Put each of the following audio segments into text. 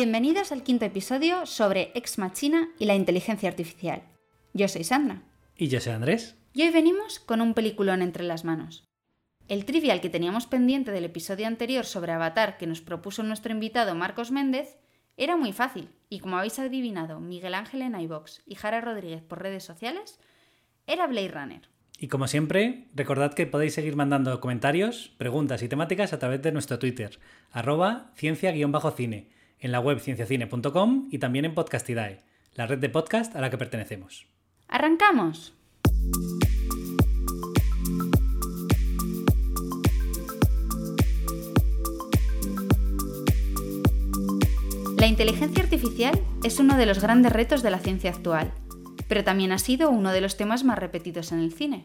Bienvenidos al quinto episodio sobre Ex Machina y la inteligencia artificial. Yo soy Sandra. Y yo soy Andrés. Y hoy venimos con un peliculón entre las manos. El trivial que teníamos pendiente del episodio anterior sobre Avatar que nos propuso nuestro invitado Marcos Méndez era muy fácil, y como habéis adivinado Miguel Ángel en iBox y Jara Rodríguez por redes sociales, era Blade Runner. Y como siempre, recordad que podéis seguir mandando comentarios, preguntas y temáticas a través de nuestro Twitter, arroba ciencia-cine en la web cienciacine.com y también en Podcastidae, la red de podcast a la que pertenecemos. ¡Arrancamos! La inteligencia artificial es uno de los grandes retos de la ciencia actual, pero también ha sido uno de los temas más repetidos en el cine.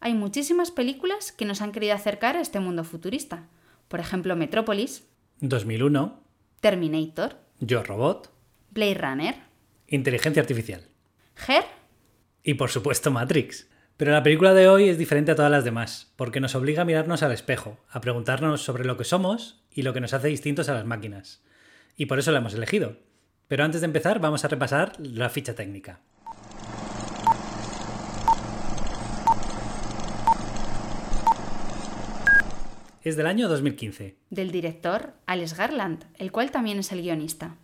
Hay muchísimas películas que nos han querido acercar a este mundo futurista. Por ejemplo, Metrópolis. 2001. Terminator, Yo Robot, Blade Runner, Inteligencia Artificial, Her y por supuesto Matrix. Pero la película de hoy es diferente a todas las demás, porque nos obliga a mirarnos al espejo, a preguntarnos sobre lo que somos y lo que nos hace distintos a las máquinas. Y por eso la hemos elegido. Pero antes de empezar vamos a repasar la ficha técnica. Es del año 2015. Del director Alex Garland, el cual también es el guionista.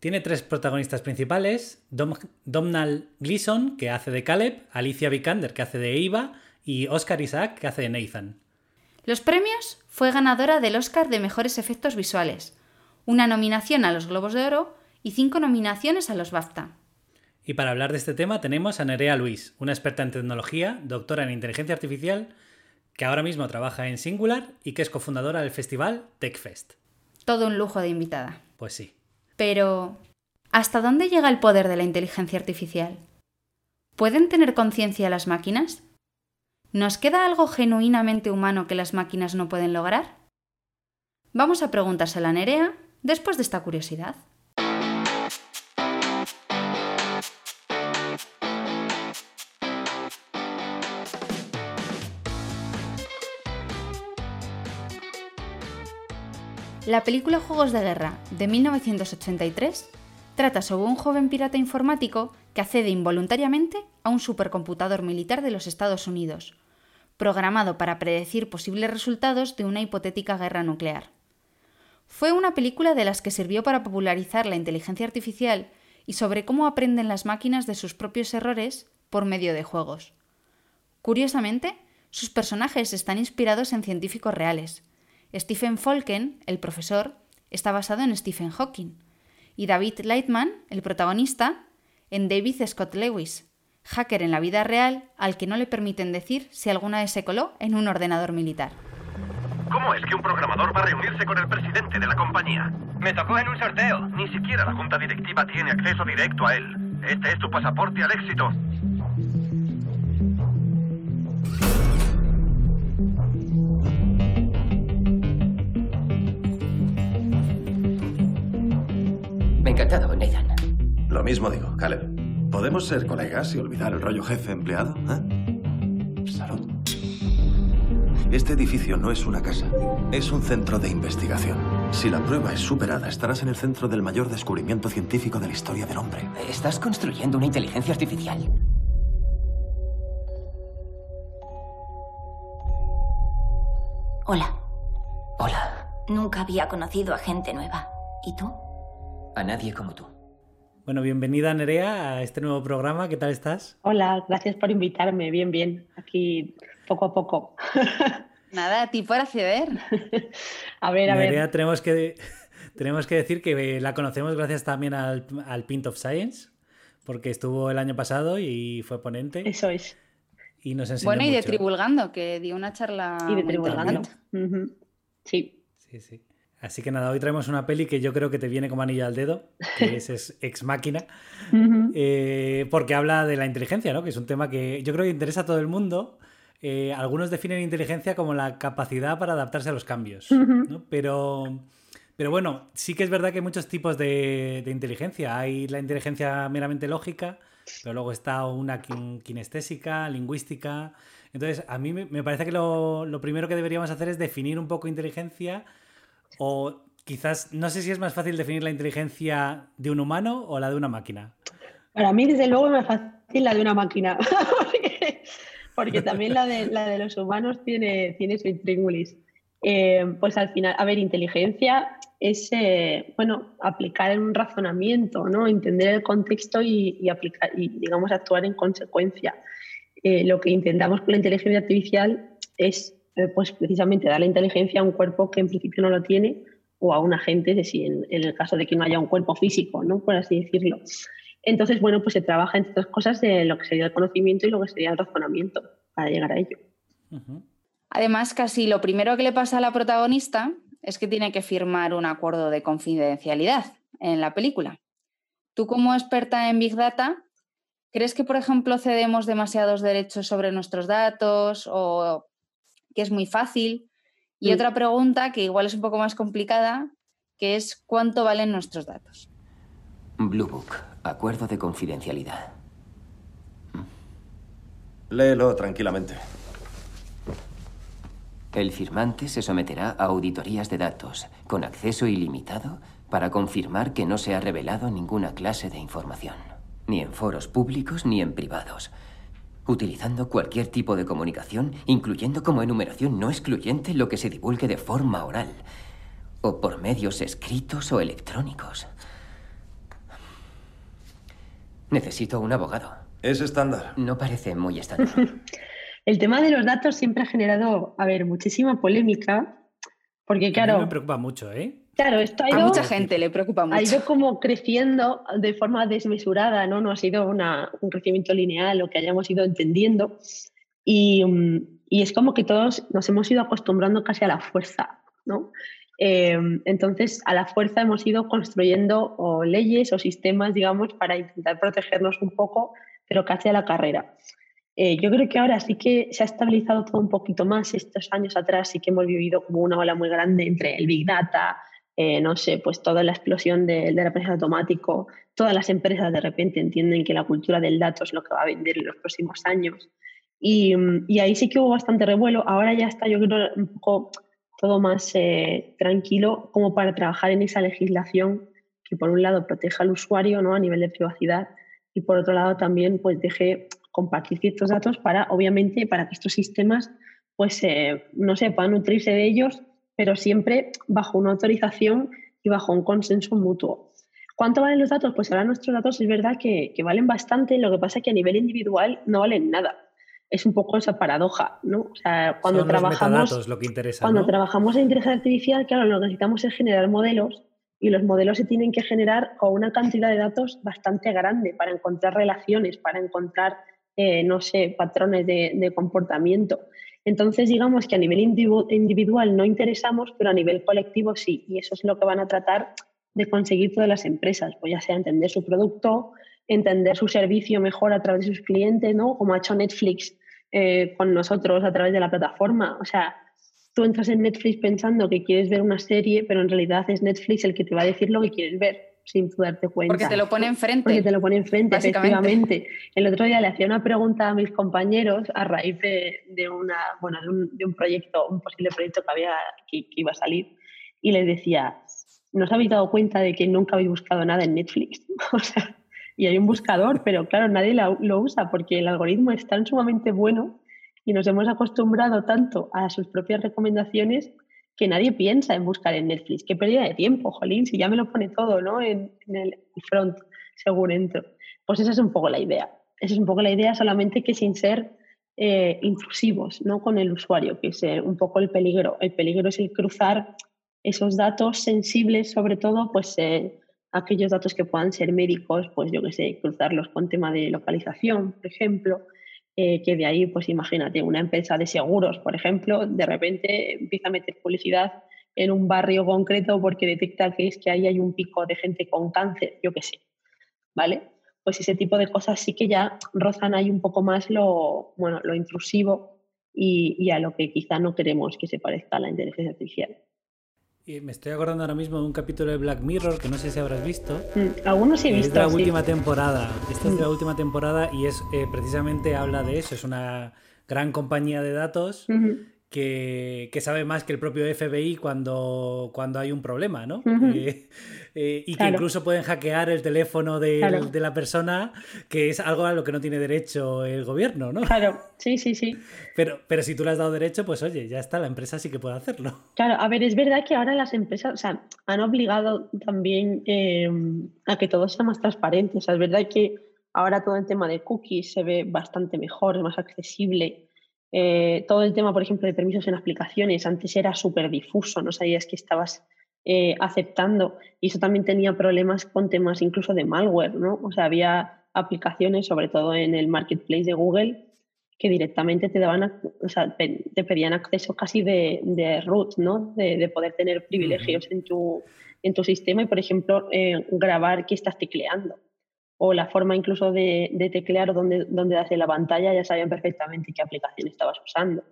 Tiene tres protagonistas principales, Domhnall Gleeson, que hace de Caleb, Alicia Vikander, que hace de Eva, y Oscar Isaac, que hace de Nathan. Los premios fue ganadora del Oscar de Mejores Efectos Visuales, una nominación a los Globos de Oro y cinco nominaciones a los BAFTA. Y para hablar de este tema tenemos a Nerea Luis, una experta en tecnología, doctora en inteligencia artificial que ahora mismo trabaja en Singular y que es cofundadora del festival TechFest. Todo un lujo de invitada. Pues sí. Pero, ¿hasta dónde llega el poder de la inteligencia artificial? ¿Pueden tener conciencia las máquinas? ¿Nos queda algo genuinamente humano que las máquinas no pueden lograr? Vamos a preguntárselo a Nerea después de esta curiosidad. La película Juegos de Guerra de 1983 trata sobre un joven pirata informático que accede involuntariamente a un supercomputador militar de los Estados Unidos, programado para predecir posibles resultados de una hipotética guerra nuclear. Fue una película de las que sirvió para popularizar la inteligencia artificial y sobre cómo aprenden las máquinas de sus propios errores por medio de juegos. Curiosamente, sus personajes están inspirados en científicos reales, Stephen Falken, el profesor, está basado en Stephen Hawking, y David Lightman, el protagonista, en David Scott Lewis, hacker en la vida real al que no le permiten decir si alguna vez se coló en un ordenador militar. ¿Cómo es que un programador va a reunirse con el presidente de la compañía? Me tocó en un sorteo. Ni siquiera la junta directiva tiene acceso directo a él. Este es tu pasaporte al éxito. Encantado, Nathan. Lo mismo digo, Caleb. ¿Podemos ser colegas y olvidar el rollo jefe-empleado? ¿eh? Salud. Este edificio no es una casa, es un centro de investigación. Si la prueba es superada, estarás en el centro del mayor descubrimiento científico de la historia del hombre. ¿Estás construyendo una inteligencia artificial? Hola. Hola. Nunca había conocido a gente nueva. ¿Y tú? A nadie como tú. Bueno, bienvenida Nerea a este nuevo programa. ¿Qué tal estás? Hola, gracias por invitarme. Bien, bien. Aquí poco a poco. Nada, a ti por acceder. a ver, a Nerea, ver. tenemos que, tenemos que decir que la conocemos gracias también al, al Pint of Science, porque estuvo el año pasado y fue ponente. Eso es. Y nos enseñó Bueno, y de mucho. Tribulgando, que dio una charla. Y de Tribulgando. Sí. Sí, sí. Así que nada, hoy traemos una peli que yo creo que te viene como anillo al dedo, que es, es Ex Máquina, eh, porque habla de la inteligencia, ¿no? Que es un tema que yo creo que interesa a todo el mundo. Eh, algunos definen inteligencia como la capacidad para adaptarse a los cambios, ¿no? Pero, pero bueno, sí que es verdad que hay muchos tipos de, de inteligencia. Hay la inteligencia meramente lógica, pero luego está una kin- kinestésica, lingüística. Entonces, a mí me, me parece que lo, lo primero que deberíamos hacer es definir un poco inteligencia o quizás, no sé si es más fácil definir la inteligencia de un humano o la de una máquina. Para mí, desde luego, me fácil la de una máquina. porque, también la de, la de los humanos tiene, tiene su intríngulis. Eh, pues al final, a ver, inteligencia es, eh, bueno, aplicar un razonamiento, ¿no? Entender el contexto y, y aplicar, y, digamos, actuar en consecuencia. Eh, lo que intentamos con la inteligencia artificial es, pues, precisamente dar la inteligencia a un cuerpo que en principio no lo tiene o a un agente, de si en, en el caso de que no haya un cuerpo físico, ¿no? Por así decirlo. Entonces, bueno, pues se trabaja entre otras cosas de lo que sería el conocimiento y lo que sería el razonamiento para llegar a ello. Además, casi lo primero que le pasa a la protagonista es que tiene que firmar un acuerdo de confidencialidad en la película. Tú, como experta en Big Data, ¿crees que, por ejemplo, cedemos demasiados derechos sobre nuestros datos o que es muy fácil? Y Mm. otra pregunta que igual es un poco más complicada, que es ¿cuánto valen nuestros datos? Blue Book, acuerdo de confidencialidad. Léelo tranquilamente. El firmante se someterá a auditorías de datos con acceso ilimitado para confirmar que no se ha revelado ninguna clase de información, ni en foros públicos ni en privados, utilizando cualquier tipo de comunicación, incluyendo como enumeración no excluyente lo que se divulgue de forma oral o por medios escritos o electrónicos. Necesito un abogado. Es estándar. No parece muy estándar. El tema de los datos siempre ha generado, a ver, muchísima polémica, porque A mí claro, me preocupa mucho, ¿eh? Claro, esto ha A ido, mucha gente le preocupa ha mucho. ido como creciendo de forma desmesurada, ¿no? No ha sido una- un crecimiento lineal lo que hayamos ido entendiendo. Y, mm, y es como que todos nos hemos ido acostumbrando casi a la fuerza, ¿no? Eh, entonces, a la fuerza hemos ido construyendo o leyes o sistemas, digamos, para intentar protegernos un poco, pero casi a la carrera. Eh, yo creo que ahora sí que se ha estabilizado todo un poquito más. Estos años atrás sí que hemos vivido como una ola muy grande entre el Big Data, eh, no sé, pues toda la explosión de- del aprendizaje automático. Todas las empresas de repente entienden que la cultura del dato es lo que va a vender en los próximos años. Y, y ahí sí que hubo bastante revuelo. Ahora ya está, yo creo, un poco todo más eh, tranquilo como para trabajar en esa legislación que por un lado proteja al usuario ¿no? a nivel de privacidad y por otro lado también pues deje compartir ciertos datos para, obviamente, para que estos sistemas pues eh, no se puedan nutrirse de ellos, pero siempre bajo una autorización y bajo un consenso mutuo. ¿Cuánto valen los datos? Pues ahora nuestros datos es verdad que, que valen bastante, lo que pasa es que a nivel individual no valen nada. Es un poco esa paradoja, ¿no? O sea, cuando Son trabajamos metadatos lo que interesa. cuando ¿no? trabajamos en inteligencia artificial, claro, lo que necesitamos es generar modelos y los modelos se tienen que generar con una cantidad de datos bastante grande para encontrar relaciones, para encontrar, eh, no sé, patrones de, de comportamiento. Entonces, digamos que a nivel individu- individual no interesamos, pero a nivel colectivo sí. Y eso es lo que van a tratar de conseguir todas las empresas, pues ya sea entender su producto, entender su servicio mejor a través de sus clientes, ¿no? Como ha hecho Netflix eh, con nosotros a través de la plataforma. O sea, tú entras en Netflix pensando que quieres ver una serie, pero en realidad es Netflix el que te va a decir lo que quieres ver sin tú darte cuenta. Porque te lo pone enfrente. Porque te lo pone enfrente, básicamente. efectivamente. El otro día le hacía una pregunta a mis compañeros a raíz de, de una, bueno, de, un, de un proyecto, un posible proyecto que, había, que, que iba a salir, y les decía, ¿no os habéis dado cuenta de que nunca habéis buscado nada en Netflix? o sea, y hay un buscador, pero claro, nadie la- lo usa porque el algoritmo es tan sumamente bueno y nos hemos acostumbrado tanto a sus propias recomendaciones que nadie piensa en buscar en Netflix. Qué pérdida de tiempo, jolín, si ya me lo pone todo, ¿no? En, el front, según entro. Pues esa es un poco la idea. Esa es un poco la idea, solamente que sin ser eh, intrusivos, ¿no? Con el usuario, que es eh, un poco el peligro. El peligro es el cruzar esos datos sensibles, sobre todo, pues eh, aquellos datos que puedan ser médicos, pues yo qué sé, cruzarlos con tema de localización, por ejemplo, eh, que de ahí, pues imagínate, una empresa de seguros, por ejemplo, de repente empieza a meter publicidad en un barrio concreto porque detecta que es que ahí hay un pico de gente con cáncer, yo qué sé, ¿vale? Pues ese tipo de cosas sí que ya rozan ahí un poco más lo, bueno, lo intrusivo y, y a lo que quizá no queremos que se parezca a la inteligencia artificial me estoy acordando ahora mismo de un capítulo de Black Mirror que no sé si habrás visto. Mm, algunos he visto. Es de la última temporada. Esta es de la mm. última temporada y es eh, precisamente habla de eso. Es una gran compañía de datos que, sabe más que el propio FBI cuando, cuando hay un problema, ¿no? Eh, eh, y que incluso pueden hackear el teléfono de, de, la persona, que es algo a lo que no tiene derecho el gobierno, ¿no? Claro, sí, sí, sí. Pero, pero si tú le has dado derecho, pues oye, ya está, la empresa sí que puede hacerlo. Claro, a ver, es verdad que ahora las empresas o sea, han obligado también em, a que todo sea más transparente. O sea, es verdad que ahora todo el tema de cookies se ve bastante mejor, es más accesible. Eh, todo el tema, por ejemplo, de permisos en aplicaciones, antes era súper difuso, no sabías que estabas eh, aceptando y eso también tenía problemas con temas incluso de malware, ¿no? O sea, había aplicaciones, sobre todo en el marketplace de Google, que directamente te daban, o sea, te pedían acceso casi de, root, ¿no? De, poder tener privilegios en, tu, en tu sistema y, por ejemplo, eh, grabar que estás tecleando o la forma incluso de, teclear o donde, donde en la pantalla, ya sabían perfectamente qué aplicación estabas usando.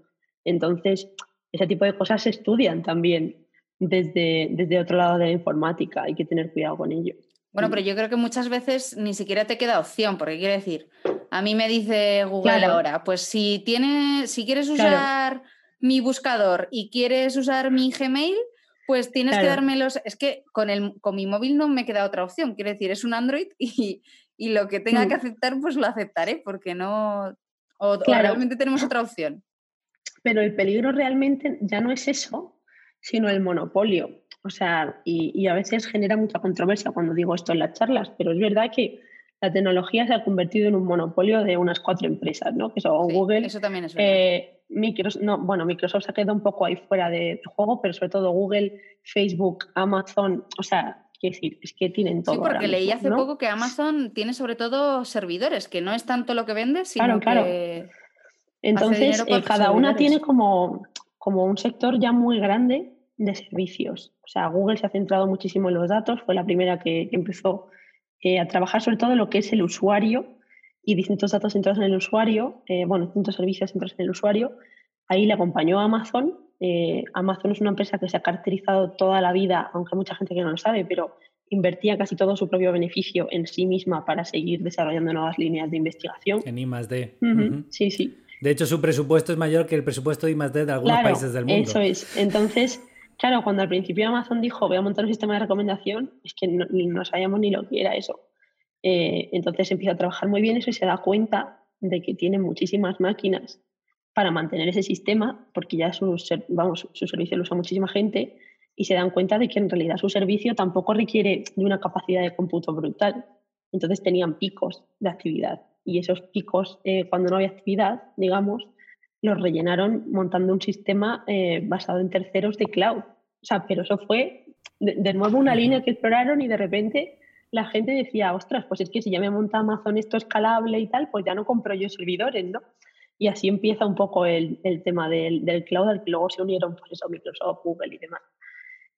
Entonces, ese tipo de cosas se estudian también desde, desde otro lado de la informática, hay que tener cuidado con ello. Bueno, pero yo creo que muchas veces ni siquiera te queda opción, porque quiere decir, a mí me dice Google ahora, pues si, tiene, si quieres usar mi buscador y quieres usar mi Gmail, pues tienes que darme los. Es que con, el, con mi móvil no me queda otra opción. Quiero decir, es un Android y, lo que tenga que mm. aceptar, pues lo aceptaré, porque no. O, realmente tenemos otra opción. Pero el peligro realmente ya no es eso, sino el monopolio. O sea, y, a veces genera mucha controversia cuando digo esto en las charlas, pero es verdad que la tecnología se ha convertido en un monopolio de unas cuatro empresas, ¿no? Que son Google, eso también es verdad. Eh, Microsoft, no, bueno, Microsoft se ha quedado un poco ahí fuera de juego, pero sobre todo Google, Facebook, Amazon, o sea, quiero decir, es que tienen todo. Sí, porque leí hace poco que Amazon tiene sobre todo servidores, que no es tanto lo que vende, sino claro, que Entonces, eh, cada una tiene como, como un sector ya muy grande de servicios. O sea, Google se ha centrado muchísimo en los datos, fue la primera que, empezó eh, a trabajar sobre todo lo que es el usuario y distintos datos centrados en el usuario, eh, bueno, distintos servicios centrados en el usuario. Ahí le acompañó Amazon. Eh, Amazon es una empresa que se ha caracterizado toda la vida, aunque hay mucha gente que no lo sabe, pero invertía casi todo su propio beneficio en sí misma para seguir desarrollando nuevas líneas de investigación. En I D. Sí, sí. De hecho, su presupuesto es mayor que el presupuesto de I D de algunos países del mundo. Eso es. Entonces, claro, cuando al principio Amazon dijo voy a montar un sistema de recomendación, es que no, no sabíamos ni lo que era eso. Eh, entonces empieza a trabajar muy bien eso y se da cuenta de que tiene muchísimas máquinas para mantener ese sistema, porque ya su, vamos, su servicio lo usa muchísima gente, y se dan cuenta de que en realidad su servicio tampoco requiere de una capacidad de cómputo brutal. Entonces tenían picos de actividad y esos picos, eh, cuando no había actividad, digamos, los rellenaron montando un sistema eh, basado en terceros de cloud. O sea, pero eso fue de nuevo una línea que exploraron y de repente la gente decía, ostras, pues es que si ya me monta Amazon esto escalable y tal, pues ya no compro yo servidores, ¿no? Y así empieza un poco el, tema del, cloud, al que luego se unieron, pues eso, Microsoft, Google y demás.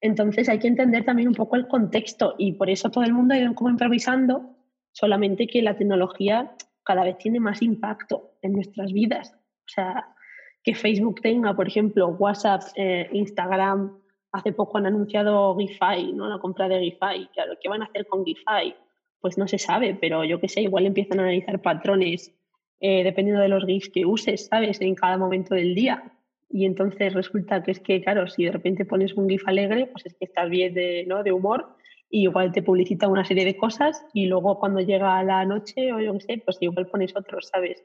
Entonces hay que entender también un poco el contexto y por eso todo el mundo ha ido como improvisando, solamente que la tecnología cada vez tiene más impacto en nuestras vidas. O sea, que Facebook tenga, por ejemplo, WhatsApp, eh, Instagram, hace poco han anunciado GIFI, ¿no? La compra de GIFI. Claro, ¿qué van a hacer con GIFI? Pues no se sabe, pero yo qué sé, igual empiezan a analizar patrones eh, dependiendo de los GIFs que uses, ¿sabes? En cada momento del día. Y entonces resulta que es que, claro, si de repente pones un GIF alegre, pues es que estás bien de, ¿no? de humor y igual te publicita una serie de cosas y luego cuando llega la noche o yo qué sé, pues igual pones otros, ¿sabes?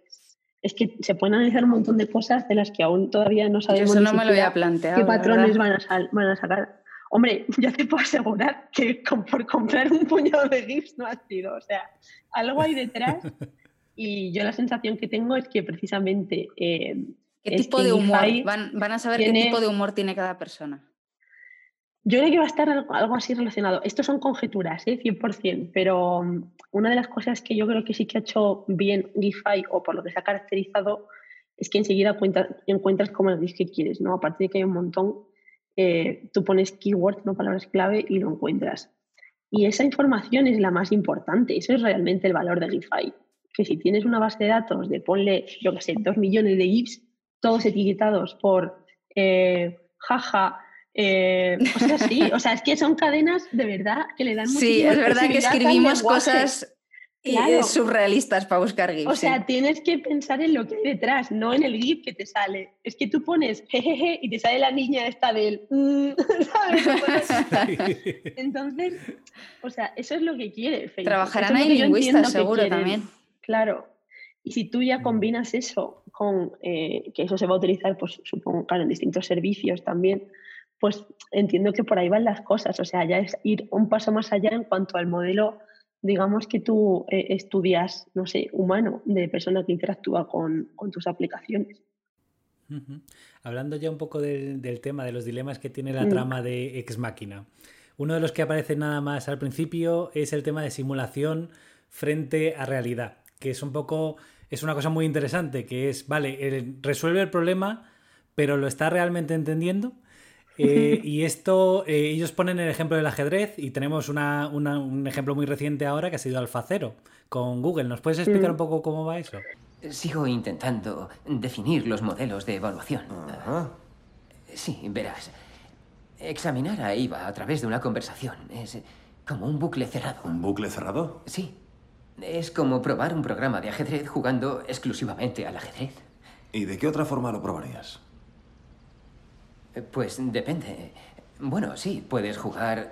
Es que se pueden analizar un montón de cosas de las que aún todavía no sabemos. eso no me lo había planteado. ¿Qué patrones van a, van a sacar? Hombre, ya te puedo asegurar que por comprar un puñado de GIFs no ha sido. O sea, algo hay detrás. Y yo la sensación que tengo es que precisamente. Eh, ¿Qué tipo de humor? Van, van, a saber qué tipo de humor tiene cada persona. Yo creo que va a estar algo, así relacionado. Estos son conjeturas, ¿eh? 100%, pero mm, una de las cosas que yo creo que sí que ha hecho bien GIFI o por lo que se ha caracterizado es que enseguida encuentras como el que quieres, ¿no? Aparte de que hay un montón, eh, tú pones keywords, ¿no? palabras clave y lo encuentras. Y esa información es la más importante, eso es realmente el valor de GIFI. Que si tienes una base de datos de ponle, yo qué sé, dos millones de GIFs, todos etiquetados por eh, jaja, eh, o sea, sí, o sea, es que son cadenas de verdad que le dan Sí, es verdad que escribimos cosas eh, surrealistas para buscar GIFs. O sea, tienes que pensar en lo que hay detrás, no en el GIF que te sale. Es que tú pones jejeje y te sale la niña esta del. Mm", Entonces, o sea, eso es lo que quiere Facebook. Trabajarán ahí lingüistas, seguro también. Claro. Y si tú ya combinas eso con eh, que eso se va a utilizar, pues supongo, claro, en distintos servicios también pues entiendo que por ahí van las cosas. O sea, ya es ir un paso más allá en cuanto al modelo, digamos, que tú eh, estudias, no sé, humano, de persona que interactúa con, tus aplicaciones. Hablando ya un poco del, tema, de los dilemas que tiene la mm. trama de Ex Máquina. Uno de los que aparece nada más al principio es el tema de simulación frente a realidad, que es un poco, es una cosa muy interesante, que es, vale, resuelve el problema, pero ¿lo está realmente entendiendo? Eh, y esto, eh, ellos ponen el ejemplo del ajedrez y tenemos un ejemplo muy reciente ahora que ha sido Alfacero con Google. ¿Nos puedes explicar un poco cómo va eso? Sigo intentando definir los modelos de evaluación. Sí, verás. Examinar a IVA a través de una conversación es como un bucle cerrado. ¿Un bucle cerrado? Sí. Es como probar un programa de ajedrez jugando exclusivamente al ajedrez. ¿Y de qué otra forma lo probarías? Pues depende. Bueno, sí, puedes jugar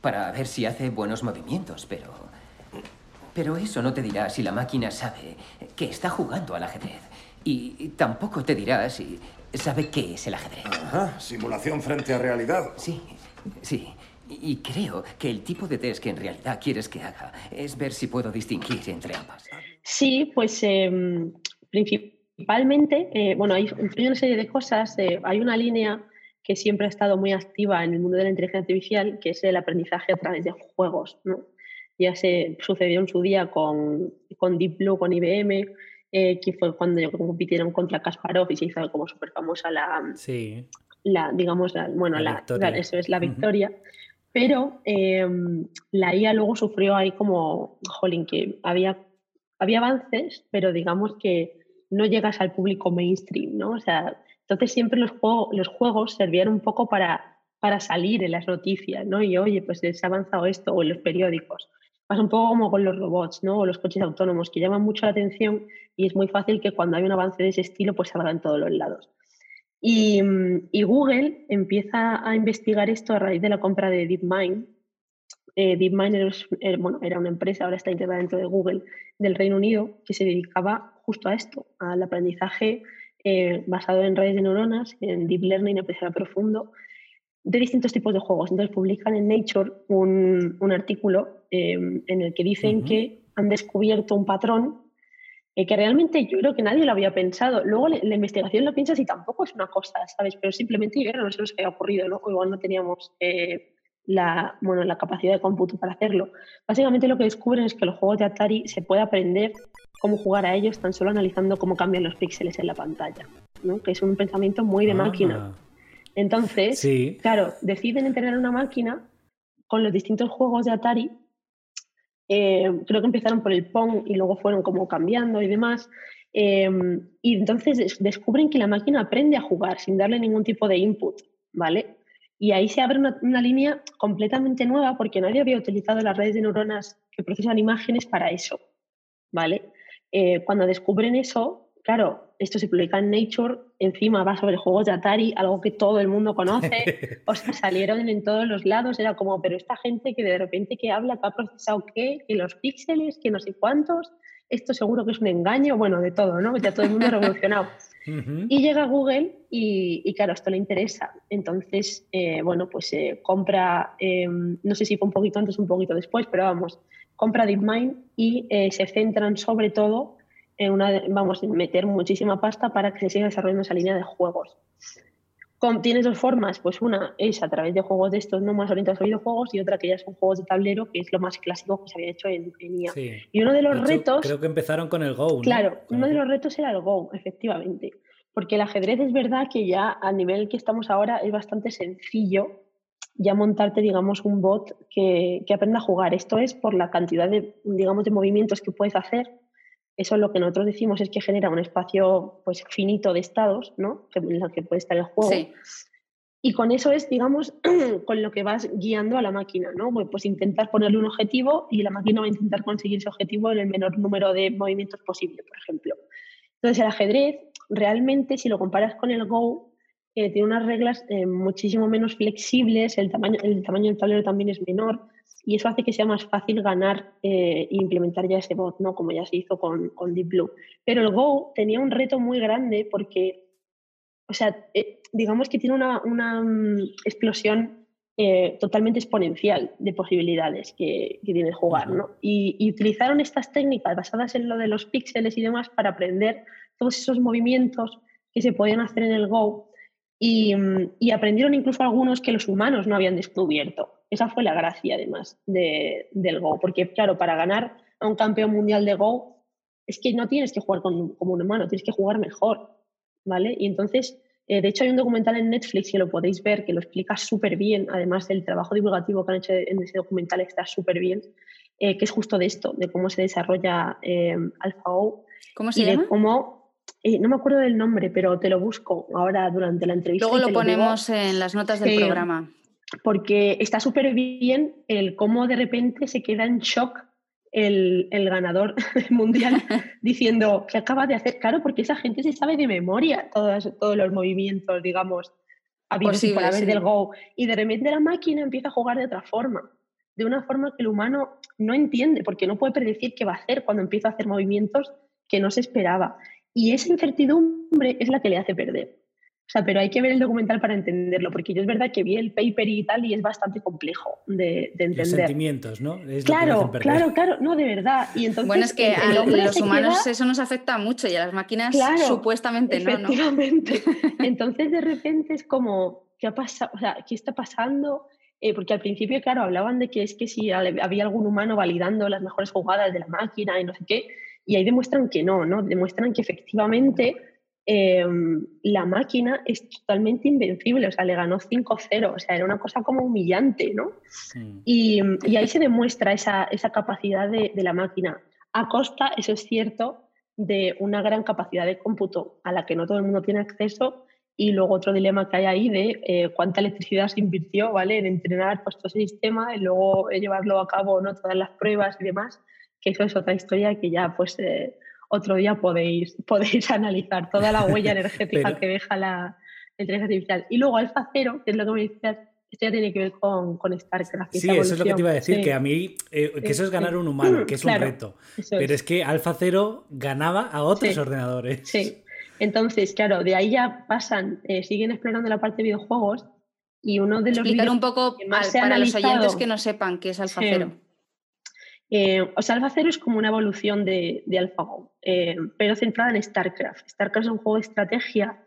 para ver si hace buenos movimientos, pero... Pero eso no te dirá si la máquina sabe que está jugando al ajedrez. Y tampoco te dirá si sabe qué es el ajedrez. Ajá, simulación frente a realidad. Sí, sí. Y creo que el tipo de test que en realidad quieres que haga es ver si puedo distinguir entre ambas. Sí, pues em, principalmente, eh, bueno, hay, una serie de cosas. Eh, hay una línea que siempre ha estado muy activa en el mundo de la inteligencia artificial, que es el aprendizaje a través de juegos. ¿no? Ya se sucedió en su día con, con Deep Blue, con IBM, eh, que fue cuando compitieron contra Kasparov y se hizo como súper famosa la, sí. la, digamos, la, bueno, la, eso es la victoria. Pero em, la IA luego sufrió ahí como, jolín, que había, había avances, pero digamos que no llegas al público mainstream, ¿no? O sea, entonces siempre los, juegos servían un poco para, para salir en las noticias, ¿no? Y oye, pues se ha avanzado esto, o en los periódicos. Pasa un poco como con los robots, ¿no? O los coches autónomos, que llaman mucho la atención y es muy fácil que cuando hay un avance de ese estilo, pues se en todos los lados. Y, Google empieza a investigar esto a raíz de la compra de DeepMind. Eh, DeepMind eh, era una empresa, ahora está integrada dentro de Google, del Reino Unido, que se dedicaba justo a esto, al aprendizaje eh, basado en redes de neuronas, en deep learning, aprendizaje profundo, de distintos tipos de juegos. Entonces publican en Nature un, un artículo em, en el que dicen que han descubierto un patrón eh, que realmente yo creo que nadie lo había pensado. Luego la, investigación lo piensas y tampoco es una cosa, ¿sabes? Pero simplemente no se nos había ocurrido, ¿no? O igual no teníamos eh, la, bueno, la capacidad de cómputo para hacerlo. Básicamente lo que descubren es que los juegos de Atari se puede aprender cómo jugar a ellos tan solo analizando cómo cambian los píxeles en la pantalla, ¿no? que es un pensamiento muy de ah. máquina. Entonces, claro, deciden entrenar una máquina con los distintos juegos de Atari. Eh, creo que empezaron por el Pong y luego fueron como cambiando y demás. Eh, y entonces descubren que la máquina aprende a jugar sin darle ningún tipo de input, ¿vale? Y ahí se abre una, una, línea completamente nueva porque nadie había utilizado las redes de neuronas que procesan imágenes para eso, ¿vale? Eh, cuando descubren eso, claro, esto se publica en Nature, encima va sobre juegos de Atari, algo que todo el mundo conoce, o sea, salieron en todos los lados, era como, pero esta gente que de repente que habla, que ha procesado qué, que los píxeles, que no sé cuántos, esto seguro que es un engaño, bueno, de todo, ¿no? Ya todo el mundo revolucionado. Y llega Google y, claro, esto le interesa. Entonces, eh, bueno, pues eh, compra, em, no sé si fue un poquito antes o un poquito después, pero vamos, compra DeepMind y eh, se centran sobre todo en una, vamos, en meter muchísima pasta para que se siga desarrollando esa línea de juegos. Tienes dos formas, pues una es a través de juegos de estos no más orientados a videojuegos y otra que ya son juegos de tablero, que es lo más clásico que se había hecho en, IA. Y uno de los retos... Creo que empezaron con el Go. Claro, uno de los retos era el Go, efectivamente. Porque el ajedrez es verdad que ya a nivel que estamos ahora es bastante sencillo ya montarte, digamos, un bot que, que, aprenda a jugar. Esto es por la cantidad de, digamos, de movimientos que puedes hacer. Eso es lo que nosotros decimos es que genera un espacio pues, finito de estados, ¿no? En el que puede estar el juego. Y con eso es, digamos, con lo que vas guiando a la máquina, ¿no? Pues, pues intentar ponerle un objetivo y la máquina va a intentar conseguir ese objetivo en el menor número de movimientos posible, por ejemplo. Entonces, el ajedrez, realmente, si lo comparas con el Go, tiene unas reglas eh, muchísimo menos flexibles, el tamaño, el tamaño del tablero también es menor y eso hace que sea más fácil ganar e implementar ya ese bot, ¿no? como ya se hizo con, con, Deep Blue. Pero el Go tenía un reto muy grande porque, o sea, eh, digamos que tiene una, una mm, explosión totalmente exponencial de posibilidades que, que tiene jugar. ¿no? Y, y utilizaron estas técnicas basadas en lo de los píxeles y demás para aprender todos esos movimientos que se podían hacer en el Go Mm, y, aprendieron incluso algunos que los humanos no habían descubierto. Esa fue la gracia, además, del Go. Porque, claro, para ganar a un campeón mundial de Go, es que no tienes que jugar como un humano, tienes que jugar mejor. ¿Vale? Y entonces, eh, de hecho, hay un documental en Netflix que lo podéis ver, que lo explica súper bien, además del trabajo divulgativo que han hecho en ese documental, está súper bien, eh, que es justo de esto, de cómo se desarrolla eh, AlphaGo. ¿Cómo se y llama? De cómo eh, no me acuerdo del nombre, pero te lo busco ahora durante la entrevista. Luego lo ponemos en las notas del programa. Porque está súper bien el cómo de repente se queda en shock el, ganador mundial diciendo que acaba de hacer, claro, porque esa gente se sabe de memoria todos, todos los movimientos, digamos, habidos por haber del Go. Y de repente la máquina empieza a jugar de otra forma, de una forma que el humano no entiende, porque no puede predecir qué va a hacer cuando empieza a hacer movimientos que no se esperaba. Y esa incertidumbre es la que le hace perder. O sea, pero hay que ver el documental para entenderlo, porque yo es verdad que vi el paper y tal y es bastante complejo de, entender. Los sentimientos, ¿no? claro, claro, claro, no, de verdad. Y entonces, bueno, es que a los humanos eso nos afecta mucho y a las máquinas supuestamente no, ¿no? entonces, de repente es como, ¿qué ha pasado? O sea, ¿qué está pasando? Eh, porque al principio, claro, hablaban de que es que si había algún humano validando las mejores jugadas de la máquina y no sé qué, y ahí demuestran que no, ¿no? Demuestran que efectivamente em, la máquina es totalmente invencible, o sea, le ganó 5-0, o sea, era una cosa como humillante, ¿no? Y, ahí se demuestra esa, esa capacidad de, de, la máquina, a costa, eso es cierto, de una gran capacidad de cómputo a la que no todo el mundo tiene acceso y luego otro dilema que hay ahí de eh, cuánta electricidad se invirtió, ¿vale? En entrenar pues, todo ese sistema y luego llevarlo a cabo, ¿no? Todas las pruebas y demás que eso es otra historia que ya pues eh, otro día podéis, podéis analizar toda la huella energética que deja la inteligencia artificial. Y luego Alfa Cero, que es lo que me decías, esto ya tiene que ver con, con StarCraft. Sí, eso es lo que te iba a decir, que a mí, eh, que eso es ganar un humano, que es un reto. Pero es. que Alfa Cero ganaba a otros ordenadores. Sí, entonces, claro, de ahí ya pasan, eh, siguen explorando la parte de videojuegos y uno de los... Explicar un poco para los oyentes que no sepan qué es Alfa Cero. Eh, o sea, Alpha Zero es como una evolución de, de AlphaGo, eh, pero centrada en StarCraft. StarCraft es un juego de estrategia,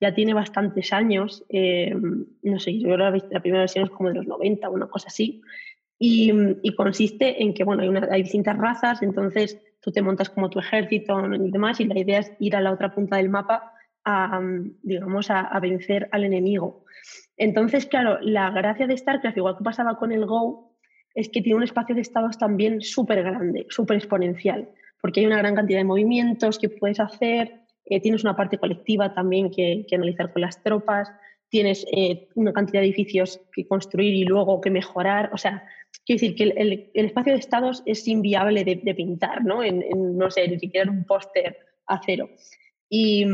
ya tiene bastantes años, eh, no sé, yo creo que la, primera versión es como de los 90, una cosa así, y, consiste en que, bueno, hay, hay, distintas razas, entonces tú te montas como tu ejército y demás, y la idea es ir a la otra punta del mapa a, digamos, a, a vencer al enemigo. Entonces, claro, la gracia de StarCraft, igual que pasaba con el Go, es que tiene un espacio de estados también súper grande, súper exponencial, porque hay una gran cantidad de movimientos que puedes hacer, eh, tienes una parte colectiva también que, analizar con las tropas, tienes eh, una cantidad de edificios que construir y luego que mejorar. O sea, quiero decir que el, espacio de estados es inviable de, pintar, ¿no? En, no sé, ni siquiera un póster a cero. Y,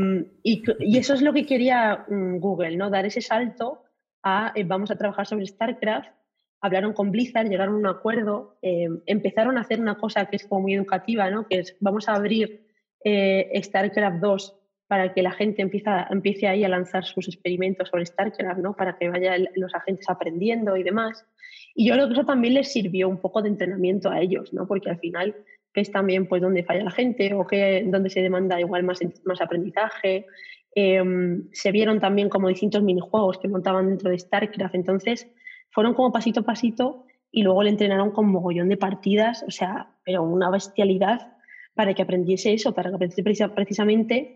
y, eso es lo que quería mm, Google, ¿no? Dar ese salto a eh, vamos a trabajar sobre StarCraft hablaron con Blizzard, llegaron a un acuerdo, eh, empezaron a hacer una cosa que es como muy educativa, ¿no? que es vamos a abrir eh, StarCraft 2 para que la gente empieza, empiece ahí a lanzar sus experimentos sobre StarCraft, ¿no? para que vayan los agentes aprendiendo y demás. Y yo creo que eso también les sirvió un poco de entrenamiento a ellos, ¿no? porque al final es también pues dónde falla la gente o que, dónde se demanda igual más, más aprendizaje. Em, se vieron también como distintos minijuegos que montaban dentro de StarCraft. Entonces, fueron como pasito a pasito y luego le entrenaron con mogollón de partidas, o sea, pero una bestialidad para que aprendiese eso, para que aprendiese precisamente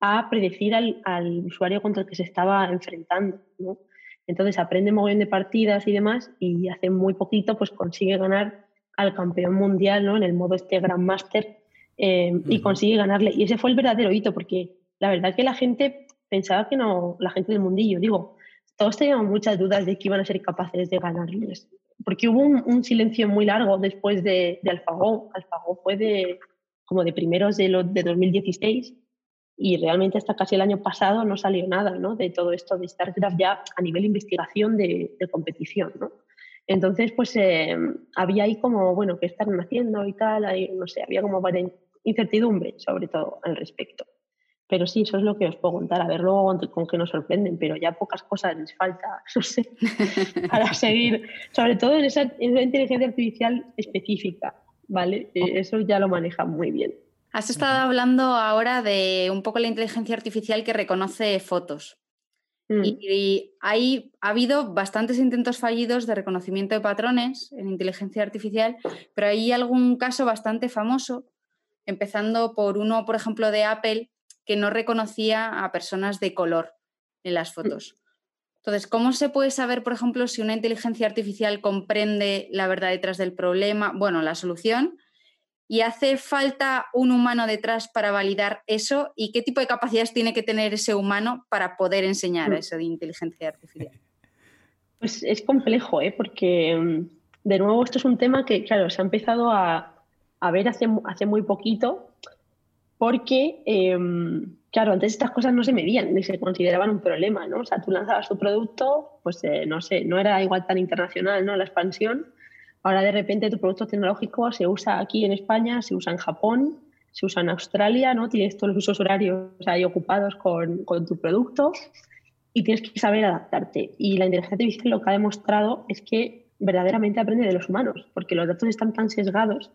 a predecir al, al usuario contra el que se estaba enfrentando. ¿no? Entonces aprende mogollón de partidas y demás y hace muy poquito pues consigue ganar al campeón mundial ¿no? en el modo este Grandmaster eh, y consigue ganarle. Y ese fue el verdadero hito porque la verdad que la gente pensaba que no, la gente del mundillo, digo, todos teníamos muchas dudas de que iban a ser capaces de ganarles. Porque hubo un, silencio muy largo después de, de Alfagó. Alfagó fue de, como de primeros de, lo, de 2016 y realmente hasta casi el año pasado no salió nada ¿no? de todo esto de StarCraft ya a nivel investigación de, de competición. ¿no? Entonces, pues eh, había ahí como, bueno, ¿qué están haciendo y tal? Ahí, no sé, había como incertidumbre sobre todo al respecto. Pero sí, eso es lo que os puedo contar. A ver luego con qué nos sorprenden, pero ya pocas cosas les falta, no sé, para seguir, sobre todo en esa, inteligencia artificial específica, ¿vale? Eh, eso ya lo manejan muy bien. Has estado hablando ahora de un poco la inteligencia artificial que reconoce fotos. Mm. Y, ahí ha habido bastantes intentos fallidos de reconocimiento de patrones en inteligencia artificial, pero hay algún caso bastante famoso, empezando por uno, por ejemplo, de Apple, que no reconocía a personas de color en las fotos. Entonces, ¿cómo se puede saber, por ejemplo, si una inteligencia artificial comprende la verdad detrás del problema? Bueno, la solución. ¿Y hace falta un humano detrás para validar eso? ¿Y qué tipo de capacidades tiene que tener ese humano para poder enseñar mm. eso de inteligencia artificial? Pues es complejo, ¿eh? porque mm, de nuevo esto es un tema que, claro, se ha empezado a, ver hace, hace muy poquito porque, em, claro, antes estas cosas no se medían ni se consideraban un problema, ¿no? O sea, tú lanzabas tu producto, pues eh, no sé, no era igual tan internacional, ¿no? La expansión. Ahora de repente tu producto tecnológico se usa aquí en España, se usa en Japón, se usa en Australia, ¿no? Tienes todos los usos horarios ahí ocupados con, con tu producto y tienes que saber adaptarte. Y la inteligencia artificial lo que ha demostrado es que verdaderamente aprende de los humanos, porque los datos están tan sesgados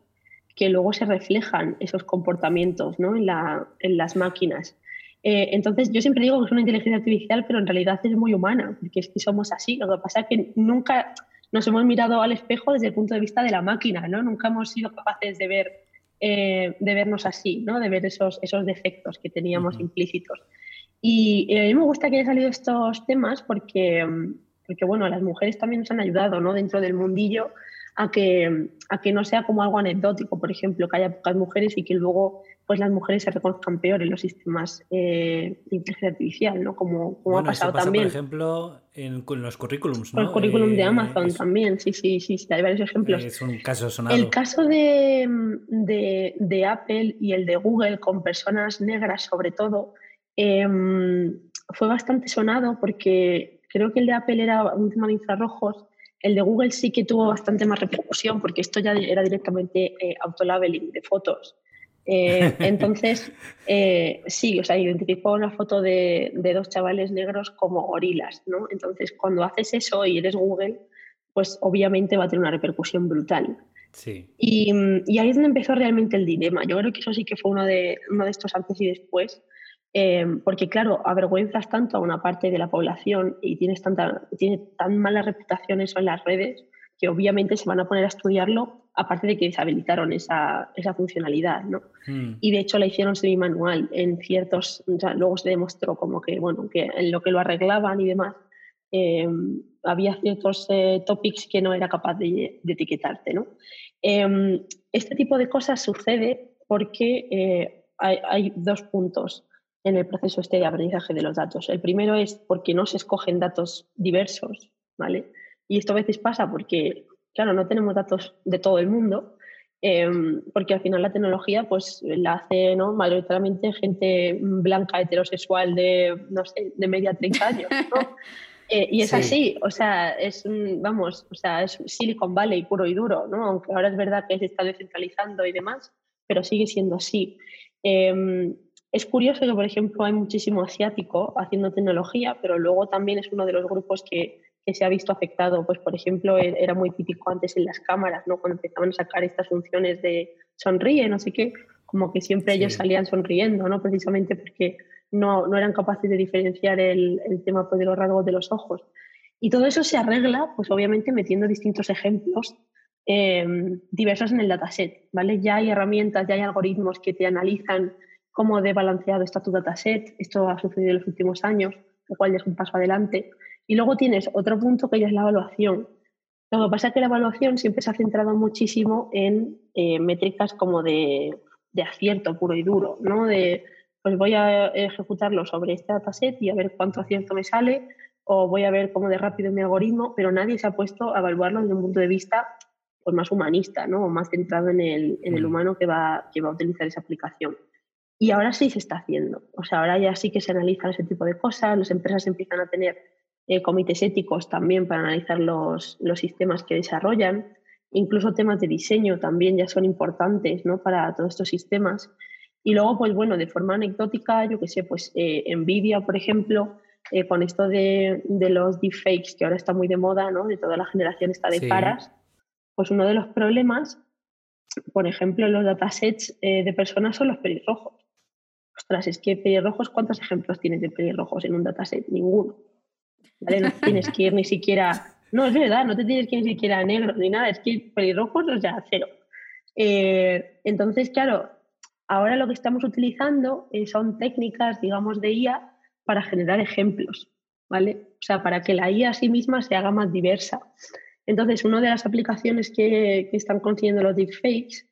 que luego se reflejan esos comportamientos ¿no? en, la, en, las máquinas. Eh, entonces, yo siempre digo que es una inteligencia artificial, pero en realidad es muy humana, porque es que somos así. Lo que pasa es que nunca nos hemos mirado al espejo desde el punto de vista de la máquina, ¿no? Nunca hemos sido capaces de, ver, eh, de vernos así, ¿no? de ver esos, esos defectos que teníamos implícitos. Y eh, a mí me gusta que hayan salido estos temas porque, porque, bueno, las mujeres también nos han ayudado ¿no? dentro del mundillo a que, a que no sea como algo anecdótico, por ejemplo, que haya pocas mujeres y que luego pues las mujeres se reconozcan peor en los sistemas eh, de inteligencia artificial, ¿no? Como, como ha pasado también. Por ejemplo, en, los currículums, ¿no? el currículum de eh, Amazon también, sí, sí, sí, hay varios ejemplos. Es un caso sonado. El caso de, de, de, Apple y el de Google con personas negras, sobre todo, em, fue bastante sonado porque creo que el de Apple era un tema de infrarrojos el de Google sí que tuvo bastante más repercusión porque esto ya era directamente eh, autolabeling de fotos. Eh, entonces, eh, sí, o sea, identificó una foto de, dos chavales negros como gorilas, ¿no? Entonces, cuando haces eso y eres Google, pues obviamente va a tener una repercusión brutal. Sí. Y, ahí es donde empezó realmente el dilema. Yo creo que eso sí que fue uno de, uno de estos antes y después, Em, porque claro, avergüenzas tanto a una parte de la población y tienes tanta, tiene tan mala reputación eso en las redes que obviamente se van a poner a estudiarlo, aparte de que deshabilitaron esa, esa funcionalidad, ¿no? Hmm. Y de hecho la hicieron semi-manual en ciertos, luego se demostró como que, bueno, que en lo que lo arreglaban y demás, em, había ciertos eh, topics que no era capaz de, etiquetarte, ¿no? Em, este tipo de cosas sucede porque eh, hay, hay dos puntos en el proceso este de aprendizaje de los datos. El primero es porque no se escogen datos diversos, ¿vale? Y esto a veces pasa porque, claro, no tenemos datos de todo el mundo, em, porque al final la tecnología pues la hace ¿no? mayoritariamente gente blanca, heterosexual de, no sé, de media 30 años, ¿no? Eh, y es así, o sea, es, vamos, o sea, es Silicon Valley puro y duro, ¿no? Aunque ahora es verdad que se está descentralizando y demás, pero sigue siendo así. Em, es curioso que, por ejemplo, hay muchísimo asiático haciendo tecnología, pero luego también es uno de los grupos que, que se ha visto afectado. Pues, por ejemplo, e, era muy típico antes en las cámaras, ¿no? Cuando empezaban a sacar estas funciones de sonríe, no sé qué, como que siempre ellos salían sonriendo, ¿no? Precisamente porque no, no eran capaces de diferenciar el, el tema pues, de los rasgos de los ojos. Y todo eso se arregla, pues obviamente metiendo distintos ejemplos em, diversos en el dataset, ¿vale? Ya hay herramientas, ya hay algoritmos que te analizan cómo de balanceado está tu dataset. Esto ha sucedido en los últimos años, lo cual ya es un paso adelante. Y luego tienes otro punto que ya es la evaluación. Lo que pasa es que la evaluación siempre se ha centrado muchísimo en eh, métricas como de, de, acierto puro y duro, ¿no? De, pues voy a ejecutarlo sobre este dataset y a ver cuánto acierto me sale, o voy a ver cómo de rápido es mi algoritmo, pero nadie se ha puesto a evaluarlo desde un punto de vista pues, más humanista, ¿no? O más centrado en el, en el mm. humano que va, que va a utilizar esa aplicación. Y ahora sí se está haciendo. O sea, ahora ya sí que se analizan ese tipo de cosas, las empresas empiezan a tener eh, comités éticos también para analizar los, los, sistemas que desarrollan. Incluso temas de diseño también ya son importantes ¿no? para todos estos sistemas. Y luego, pues bueno, de forma anecdótica, yo que sé, pues eh, Nvidia, por ejemplo, eh, con esto de, de, los deepfakes, que ahora está muy de moda, ¿no? de toda la generación está de caras, pues uno de los problemas, por ejemplo, en los datasets de personas son los pelirrojos. Ostras, es que pelirrojos, ¿cuántos ejemplos tienes de pelirrojos en un dataset? Ninguno. No tienes que ir ni siquiera. No, es verdad, no te tienes que ir ni siquiera a negro ni nada, es que pelirrojos, o sea, cero. Eh, entonces, claro, ahora lo que estamos utilizando eh, son técnicas, digamos, de IA para generar ejemplos, ¿vale? O sea, para que la IA a sí misma se haga más diversa. Entonces, una de las aplicaciones que, que están consiguiendo los deepfakes,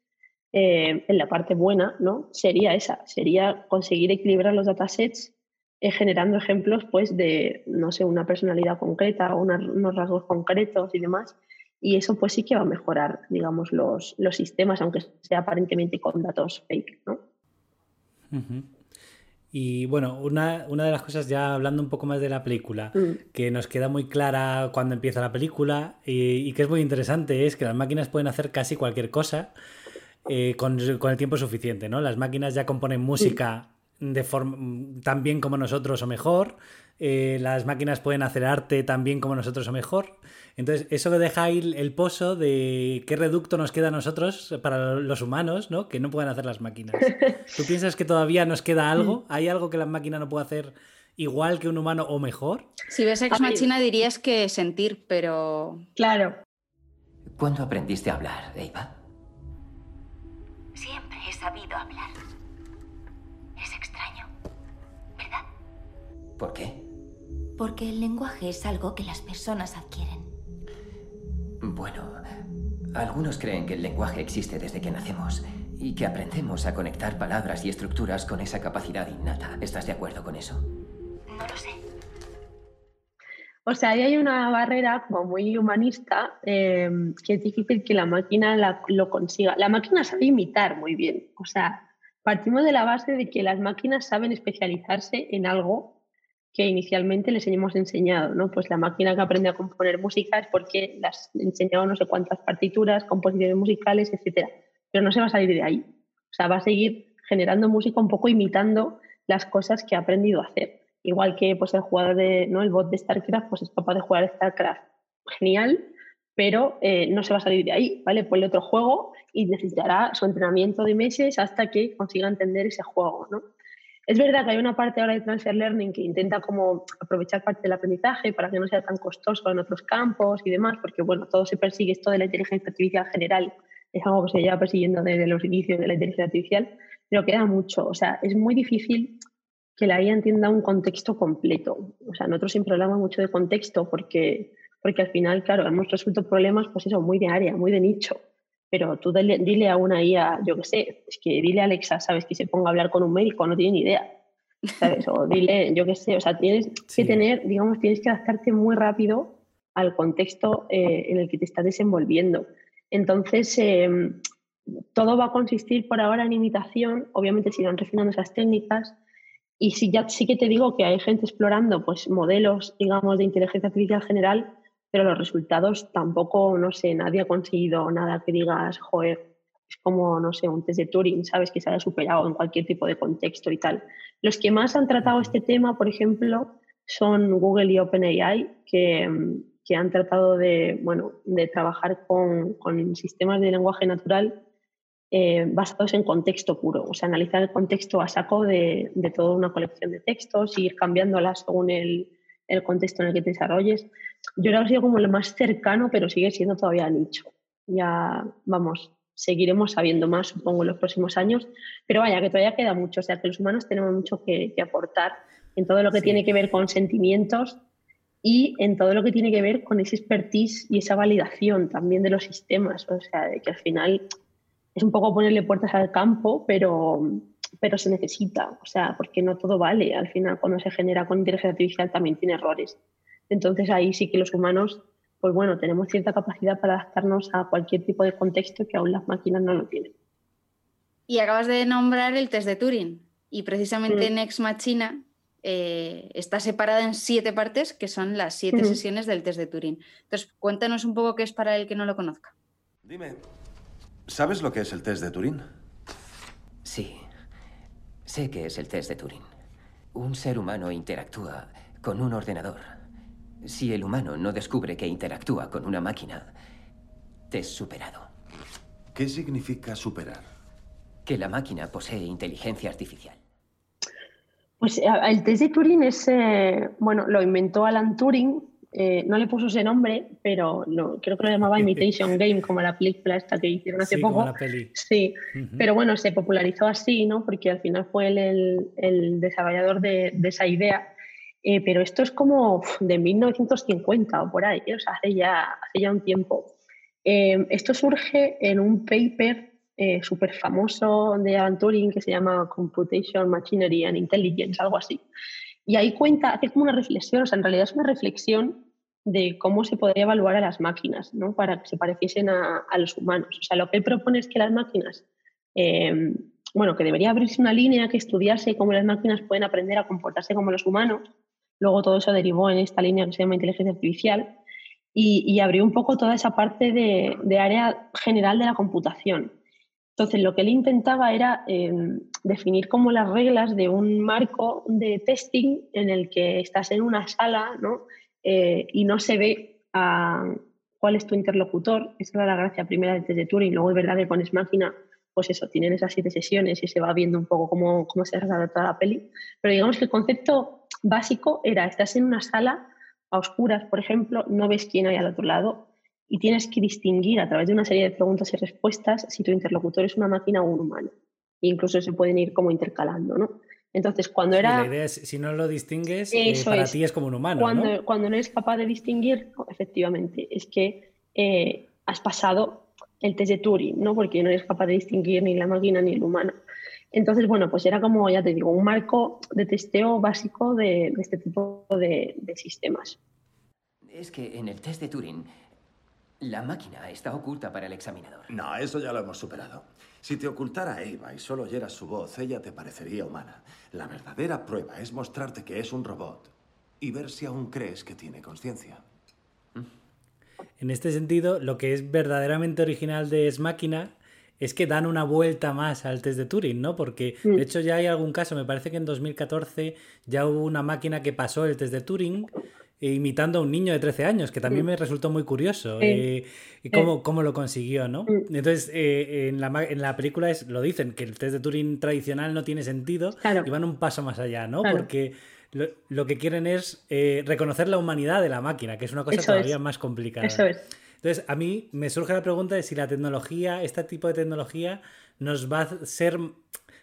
eh, en la parte buena, ¿no? Sería esa, sería conseguir equilibrar los datasets eh, generando ejemplos pues, de, no sé, una personalidad concreta o unos rasgos concretos y demás. Y eso pues sí que va a mejorar, digamos, los, los sistemas, aunque sea aparentemente con datos fake, ¿no? Y bueno, una, una, de las cosas, ya hablando un poco más de la película, mm. que nos queda muy clara cuando empieza la película y, y, que es muy interesante, es que las máquinas pueden hacer casi cualquier cosa eh, con, con, el tiempo suficiente, ¿no? Las máquinas ya componen música de forma tan bien como nosotros o mejor. Eh, las máquinas pueden hacer arte tan bien como nosotros o mejor. Entonces, eso deja ahí el pozo de qué reducto nos queda a nosotros para los humanos, ¿no? Que no pueden hacer las máquinas. ¿Tú piensas que todavía nos queda algo? ¿Hay algo que la máquina no puede hacer igual que un humano o mejor? Si ves Ex Machina dirías que sentir, pero... Claro. ¿Cuándo aprendiste a hablar, Eva? Siempre he sabido hablar. ¿Por qué? Porque el lenguaje es algo que las personas adquieren. Bueno, algunos creen que el lenguaje existe desde que nacemos y que aprendemos a conectar palabras y estructuras con esa capacidad innata. ¿Estás de acuerdo con eso? No lo sé. O sea, ahí hay una barrera como muy humanista em, que es difícil que la máquina lo consiga. La máquina sabe imitar muy bien. O sea, partimos de la base de que las máquinas saben especializarse en algo que inicialmente les hemos enseñado, ¿no? Pues la máquina que aprende a componer música es porque las enseñado no sé cuántas partituras, composiciones musicales, etcétera. Pero no se va a salir de ahí. O sea, va a seguir generando música un poco imitando las cosas que ha aprendido a hacer. Igual que pues el jugador de, ¿no? El bot de StarCraft, pues es capaz de jugar StarCraft. Genial, pero eh, no se va a salir de ahí, ¿vale? Ponle otro juego y necesitará su entrenamiento de meses hasta que consiga entender ese juego, ¿no? Es verdad que hay una parte ahora de transfer learning que intenta como aprovechar parte del aprendizaje para que no sea tan costoso en otros campos y demás, porque bueno, todo se persigue, esto de la inteligencia artificial general es algo que se lleva persiguiendo desde los inicios de la inteligencia artificial, pero queda mucho, o sea, es muy difícil que la IA entienda un contexto completo. O sea, nosotros siempre hablamos mucho de contexto porque, porque al final, claro, hemos resuelto problemas, pues eso, muy de área, muy de nicho pero tú dile, a una IA, yo qué sé, es que dile a Alexa, ¿sabes? Que se ponga a hablar con un médico, no tiene ni idea, ¿sabes? O dile, yo qué sé, o sea, tienes que tener, digamos, tienes que adaptarte muy rápido al contexto eh, en el que te estás desenvolviendo. Entonces, em, todo va a consistir por ahora en imitación, obviamente se irán refinando esas técnicas y sí, ya, sí que te digo que hay gente explorando pues, modelos, digamos, de inteligencia artificial general, pero los resultados tampoco, no sé, nadie ha conseguido nada que digas, joder, es como, no sé, un test de Turing, ¿sabes? Que se haya superado en cualquier tipo de contexto y tal. Los que más han tratado este tema, por ejemplo, son Google y OpenAI, que, que han tratado de, bueno, de trabajar con, con sistemas de lenguaje natural eh, basados en contexto puro, o sea, analizar el contexto a saco de, de toda una colección de textos y ir cambiándolas según el, el, contexto en el que te desarrolles. Yo creo que ha sido como lo más cercano, pero sigue siendo todavía nicho. Ya, vamos, seguiremos sabiendo más, supongo, en los próximos años, pero vaya, que todavía queda mucho, o sea, que los humanos tenemos mucho que, que aportar en todo lo que tiene que ver con sentimientos y en todo lo que tiene que ver con ese expertise y esa validación también de los sistemas, o sea, de que al final es un poco ponerle puertas al campo, pero, pero se necesita, o sea, porque no todo vale. Al final, cuando se genera con inteligencia artificial también tiene errores. Entonces ahí sí que los humanos, pues bueno, tenemos cierta capacidad para adaptarnos a cualquier tipo de contexto que aún las máquinas no lo tienen. Y acabas de nombrar el test de Turing. Y precisamente en Ex Machina eh, está separada en siete partes, que son las siete sesiones del test de Turing. Entonces, cuéntanos un poco qué es para el que no lo conozca. Dime, ¿Sabes lo que es el test de Turing? Sí, sé que es el test de Turing. Un ser humano interactúa con un ordenador. Si el humano no descubre que interactúa con una máquina, te es superado. ¿Qué significa superar? Que la máquina posee inteligencia artificial. Pues el test de Turing es, eh, bueno, lo inventó Alan Turing eh, no le puso ese nombre, pero creo que lo llamaba Imitation Game, como la película esta que hicieron hace poco. Sí, pero bueno, se popularizó así, ¿no? Porque al final fue él el, desarrollador de, esa idea. Eh, pero esto es como de 1950 o por ahí, o sea, hace ya, hace ya un tiempo. Eh, esto surge en un paper súper famoso de Alan Turing que se llama Computation, Machinery and Intelligence, algo así. Y ahí cuenta, hace como una reflexión, o sea, en realidad es una reflexión de cómo se podría evaluar a las máquinas, ¿no? Para que se pareciesen a, los humanos. O sea, lo que él propone es que las máquinas, em, bueno, que debería abrirse una línea que estudiase cómo las máquinas pueden aprender a comportarse como los humanos. Luego todo eso derivó en esta línea que se llama inteligencia artificial y, abrió un poco toda esa parte de área general de la computación. Entonces, lo que él intentaba era em, definir como las reglas de un marco de testing en el que estás en una sala ¿no? Eh, y no se ve a cuál es tu interlocutor. Esa era la gracia primera del test de Turing. Luego es verdad que pones máquina, pues eso, tienen esas siete sesiones y se va viendo un poco cómo, cómo se toda la peli. Pero digamos que el concepto básico era, estás en una sala a oscuras, por ejemplo, no ves quién hay al otro lado y tienes que distinguir a través de una serie de preguntas y respuestas si tu interlocutor es una máquina o un humano. E incluso se pueden ir como intercalando, ¿no? Entonces, cuando era... la idea es, si no lo distingues, eh, para ti es como un humano, cuando, ¿no? Cuando no eres capaz de distinguir, efectivamente, es que eh, has pasado el test de Turing, ¿no? Porque no eres capaz de distinguir ni la máquina ni el humano. Entonces, bueno, pues era como, ya te digo, un marco de testeo básico de, de este tipo de, de sistemas. Es que en el test de Turing la máquina está oculta para el examinador. No, eso ya lo hemos superado. Si te ocultara a Eva y solo oyeras su voz, ella te parecería humana. La verdadera prueba es mostrarte que es un robot y ver si aún crees que tiene conciencia. En este sentido, lo que es verdaderamente original de Es Máquina es que dan una vuelta más al test de Turing, ¿no? Porque de hecho ya hay algún caso, me parece que en 2014 ya hubo una máquina que pasó el test de Turing imitando a un niño de 13 años, que también me resultó muy curioso eh, cómo, cómo, lo consiguió, ¿no? Entonces, eh, en, la, en, la, película es, lo dicen, que el test de Turing tradicional no tiene sentido y van un paso más allá, ¿no? Porque lo, lo, que quieren es eh, reconocer la humanidad de la máquina, que es una cosa todavía más complicada. Eso es. Entonces, a mí me surge la pregunta de si la tecnología, este tipo de tecnología, nos va a ser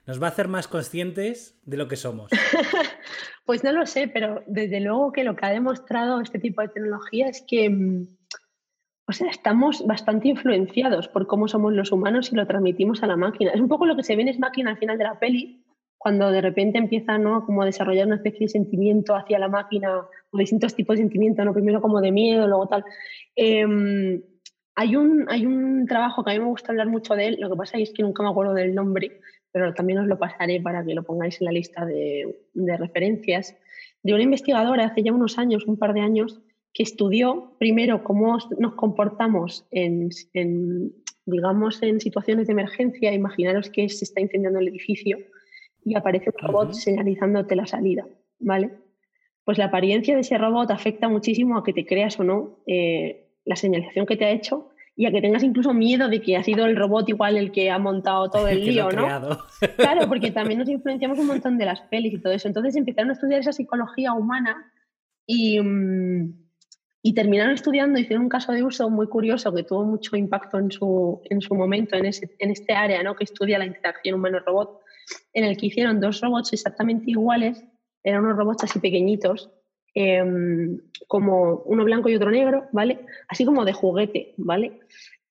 nos va a hacer más conscientes de lo que somos. pues no lo sé, pero desde luego que lo que ha demostrado este tipo de tecnología es que, mm, o sea, estamos bastante influenciados por cómo somos los humanos y lo transmitimos a la máquina. Es un poco lo que se ve en Es Máquina al final de la peli, cuando de repente empieza ¿no? como a desarrollar una especie de sentimiento hacia la máquina, o distintos tipos de sentimiento, ¿no? primero como de miedo, luego tal. Eh, hay un, hay un trabajo que a mí me gusta hablar mucho de él, lo que pasa es que nunca me acuerdo del nombre, pero también os lo pasaré para que lo pongáis en la lista de, referencias, de una investigadora hace ya unos años, un par de años, que estudió primero cómo nos comportamos en, digamos, en situaciones de emergencia. Imaginaros que se está incendiando el edificio y aparece un robot señalizándote la salida, ¿vale? Pues la apariencia de ese robot afecta muchísimo a que te creas o no eh, la señalización que te ha hecho y a que tengas incluso miedo de que ha sido el robot igual el que ha montado todo el lío, ¿no? claro, porque también nos influenciamos un montón de las pelis y todo eso. Entonces empezaron a estudiar esa psicología humana y, mm, y terminaron estudiando, hicieron un caso de uso muy curioso que tuvo mucho impacto en su, en su momento en, ese, en este área, ¿no? Que estudia la interacción humano-robot, en el que hicieron dos robots exactamente iguales, eran unos robots así pequeñitos, Em, como uno blanco y otro negro, ¿vale? Así como de juguete, ¿vale?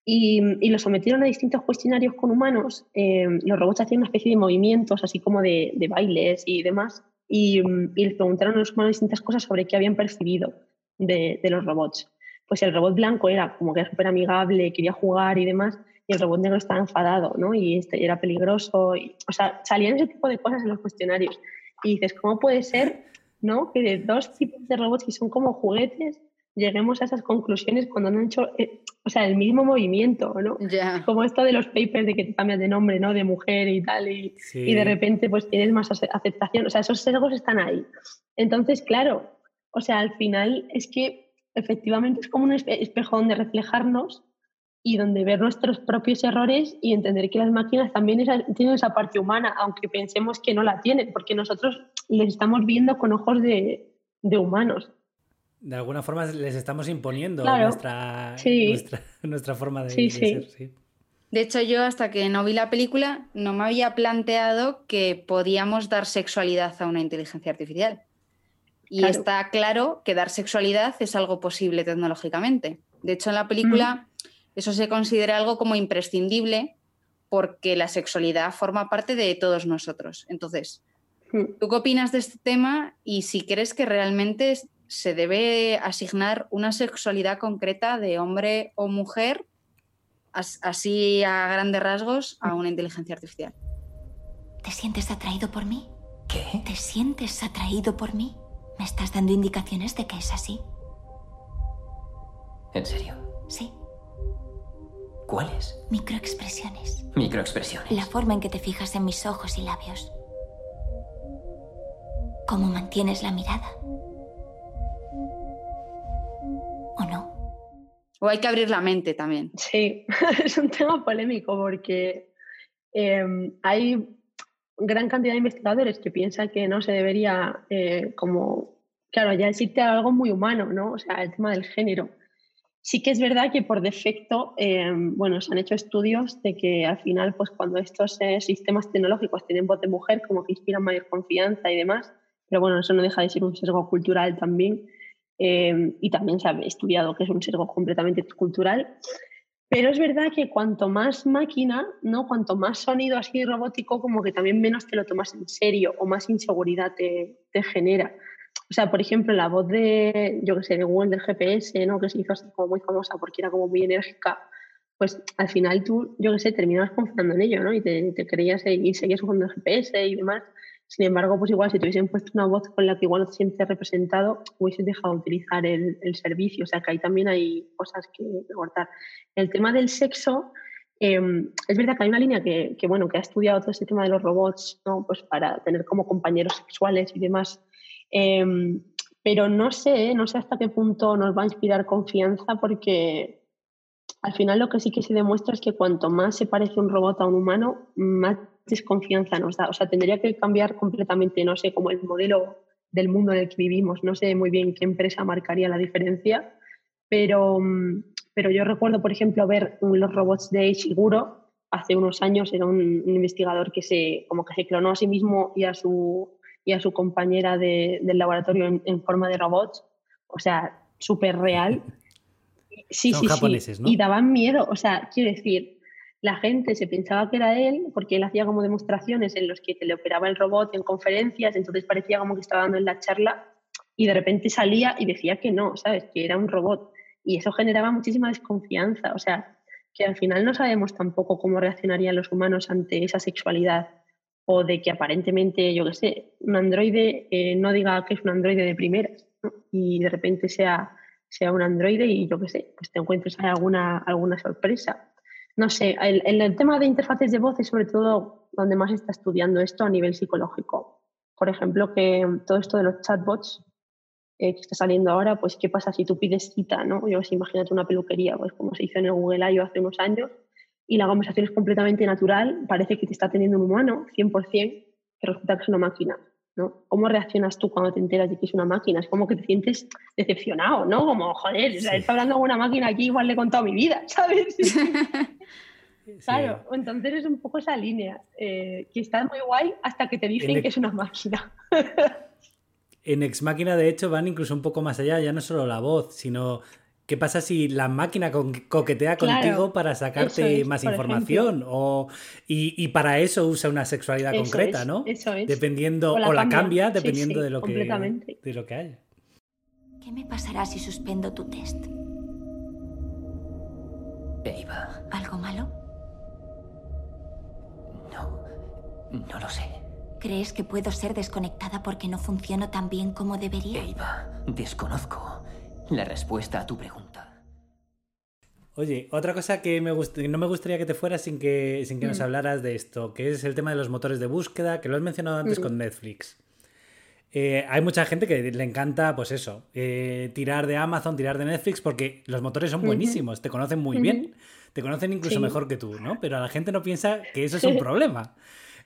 Y, y los sometieron a distintos cuestionarios con humanos. Em, los robots hacían una especie de movimientos, así como de, bailes y demás. Y, y, les preguntaron a los humanos distintas cosas sobre qué habían percibido de, de los robots. Pues el robot blanco era como que era súper amigable, quería jugar y demás, y el robot negro estaba enfadado, ¿no? Y este, era peligroso. Y, o sea, salían ese tipo de cosas en los cuestionarios. Y dices, ¿cómo puede ser ¿no? Que de dos tipos de robots que son como juguetes lleguemos a esas conclusiones cuando han hecho eh, o sea, el mismo movimiento, ¿no? Como esto de los papers de que te cambias de nombre, ¿no? De mujer y tal, y, y, de repente pues tienes más aceptación, o sea, esos sesgos están ahí. Entonces, claro, o sea, al final es que efectivamente es como un espejo donde reflejarnos y donde ver nuestros propios errores y entender que las máquinas también tienen esa parte humana, aunque pensemos que no la tienen, porque nosotros les estamos viendo con ojos de, humanos. De alguna forma les estamos imponiendo nuestra, nuestra, forma de, ser. De hecho, yo hasta que no vi la película no me había planteado que podíamos dar sexualidad a una inteligencia artificial. Y está claro que dar sexualidad es algo posible tecnológicamente. De hecho, en la película eso se considera algo como imprescindible porque la sexualidad forma parte de todos nosotros. Entonces, hmm. ¿tú qué opinas de este tema y si crees que realmente se debe asignar una sexualidad concreta de hombre o mujer, así a grandes rasgos, a una inteligencia artificial? ¿Te sientes atraído por mí? ¿Qué? ¿Te sientes atraído por mí? ¿Me estás dando indicaciones de que es así? ¿En serio? Sí. ¿Cuáles? Microexpresiones. Microexpresiones. La forma en que te fijas en mis ojos y labios. ¿Cómo mantienes la mirada? ¿O no? O hay que abrir la mente también. Sí, es un tema polémico porque em, hay gran cantidad de investigadores que piensan que no se debería, eh, como, claro, ya existe algo muy humano, ¿no? O sea, el tema del género. Sí que es verdad que por defecto, eh, bueno, se han hecho estudios de que al final, pues cuando estos eh, sistemas tecnológicos tienen voz de mujer, como que inspiran mayor confianza y demás, pero bueno, eso no deja de ser un sesgo cultural también, eh, y también se ha estudiado que es un sesgo completamente cultural. Pero es verdad que cuanto más máquina, ¿no? cuanto más sonido así robótico, como que también menos te lo tomas en serio o más inseguridad te, te genera. O sea, por ejemplo, la voz de, yo que sé, de Google del GPS, ¿no? que se hizo así como muy famosa porque era como muy enérgica, pues al final tú, yo que sé, terminabas confiando en ello, ¿no? Y te, te creías y seguías usando el GPS y demás. Sin embargo, pues igual si te hubiesen puesto una voz con la que igual no te sientes representado, hubieses dejado de utilizar el, el servicio. O sea, que ahí también hay cosas que cortar. El tema del sexo, em, es verdad que hay una línea que, que, bueno, que ha estudiado todo ese tema de los robots, ¿no? Pues para tener como compañeros sexuales y demás Em, pero no sé, no sé hasta qué punto nos va a inspirar confianza porque al final lo que sí que se demuestra es que cuanto más se parece un robot a un humano, más desconfianza nos da. O sea, tendría que cambiar completamente, no sé, como el modelo del mundo en el que vivimos. No sé muy bien qué empresa marcaría la diferencia, pero, pero yo recuerdo, por ejemplo, ver los robots de Ishiguro hace unos años. Era un, un investigador que se, como que se clonó a sí mismo y a su y a su compañera de, del laboratorio en, forma de robots, o sea, súper real. Sí, sí, sí. Y daban miedo, o sea, quiero decir, la gente se pensaba que era él porque él hacía como demostraciones en los que te le operaba el robot en conferencias, entonces parecía como que estaba dando en la charla y de repente salía y decía que no, ¿sabes? Que era un robot. Y eso generaba muchísima desconfianza, o sea, que al final no sabemos tampoco cómo reaccionarían los humanos ante esa sexualidad o de que aparentemente, yo qué sé, un androide eh, no diga que es un androide de primeras y de repente sea, sea un androide y yo qué sé, pues te encuentres alguna, alguna sorpresa. No sé, el, el, tema de interfaces de voz es sobre todo donde más está estudiando esto a nivel psicológico. Por ejemplo, que todo esto de los chatbots eh, que está saliendo ahora, pues qué pasa si tú pides cita, ¿no? Yo imagínate una peluquería, pues como se hizo en el Google I.O. hace unos años, y la conversación es completamente natural, parece que te está teniendo un humano, 100%, pero resulta que es una máquina. ¿no? ¿Cómo reaccionas tú cuando te enteras de que es una máquina? Es como que te sientes decepcionado, ¿no? Como, joder, está hablando con una máquina aquí, igual le he contado mi vida, ¿sabes? Claro, entonces es un poco esa línea, eh, que está muy guay hasta que te dicen que es una máquina. en Ex Máquina, de hecho, van incluso un poco más allá, ya no solo la voz, sino ¿Qué pasa si la máquina coquetea contigo para sacarte más información? O, y, para eso usa una sexualidad concreta, ¿no? Eso es. Dependiendo, o la, cambia, dependiendo de, lo que, de lo que haya. ¿Qué me pasará si suspendo tu test? Eva. ¿Algo malo? No, no lo sé. ¿Crees que puedo ser desconectada porque no funciono tan bien como debería? Eva, desconozco la respuesta a tu pregunta. Oye, otra cosa que me no me gustaría que te fueras sin que, sin que nos mm. hablaras de esto, que es el tema de los motores de búsqueda, que lo has mencionado antes mm. con Netflix. Eh, hay mucha gente que le encanta, pues eso, eh, tirar de Amazon, tirar de Netflix, porque los motores son buenísimos, te conocen muy bien, te conocen incluso mejor que tú, ¿no? Pero la gente no piensa que eso es un problema.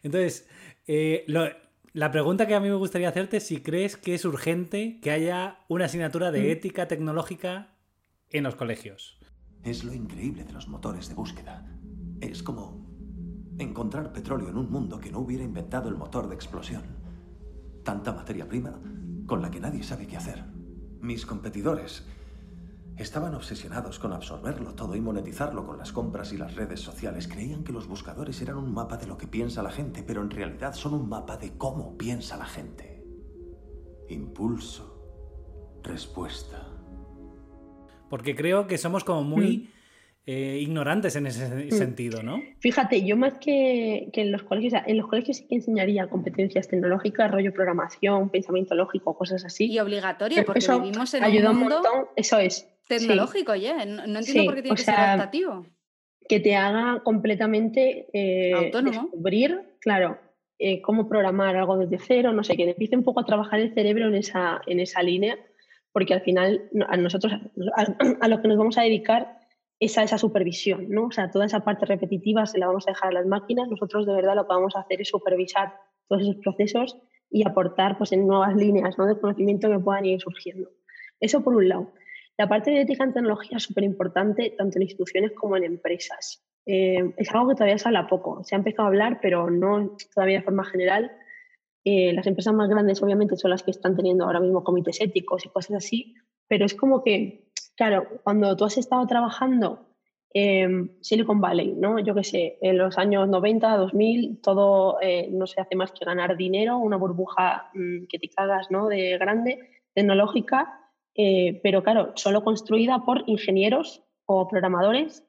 Entonces, eh, lo, la pregunta que a mí me gustaría hacerte es si crees que es urgente que haya una asignatura de mm. ética tecnológica en los colegios. Es lo increíble de los motores de búsqueda. Es como encontrar petróleo en un mundo que no hubiera inventado el motor de explosión. Tanta materia prima con la que nadie sabe qué hacer. Mis competidores Estaban obsesionados con absorberlo todo y monetizarlo con las compras y las redes sociales. Creían que los buscadores eran un mapa de lo que piensa la gente, pero en realidad son un mapa de cómo piensa la gente. Impulso, respuesta. Porque creo que somos como muy... Mm. Eh, ignorantes en ese mm. sentido, ¿no? Fíjate, yo más que, en los colegios, en los colegios sí que enseñaría competencias tecnológicas, rollo programación, pensamiento lógico, cosas así. Y obligatoria, porque vivimos en un mundo... eso es tecnológico ya. No, entiendo por qué tiene que ser adaptativo. Que te haga completamente eh, descubrir, claro, eh, cómo programar algo desde cero, no sé, que empiece un poco a trabajar el cerebro en esa, en esa línea, porque al final a nosotros, a, lo que nos vamos a dedicar es a esa supervisión, ¿no? O sea, toda esa parte repetitiva se la vamos a dejar a las máquinas, nosotros de verdad lo que vamos a hacer es supervisar todos esos procesos y aportar pues, en nuevas líneas ¿no? de conocimiento que puedan ir surgiendo. Eso por un lado. La parte de ética en tecnología es súper importante tanto en instituciones como en empresas. Eh, es algo que todavía se habla poco. Se ha empezado a hablar, pero no todavía de forma general. Eh, las empresas más grandes, obviamente, son las que están teniendo ahora mismo comités éticos y cosas así, pero es como que, claro, cuando tú has estado trabajando en Silicon Valley, ¿no? Yo qué sé, en los años 90, 2000, todo eh, no se hace más que ganar dinero, una burbuja mm, que te ¿no? De grande, tecnológica, eh, pero claro, solo construida por ingenieros o programadores,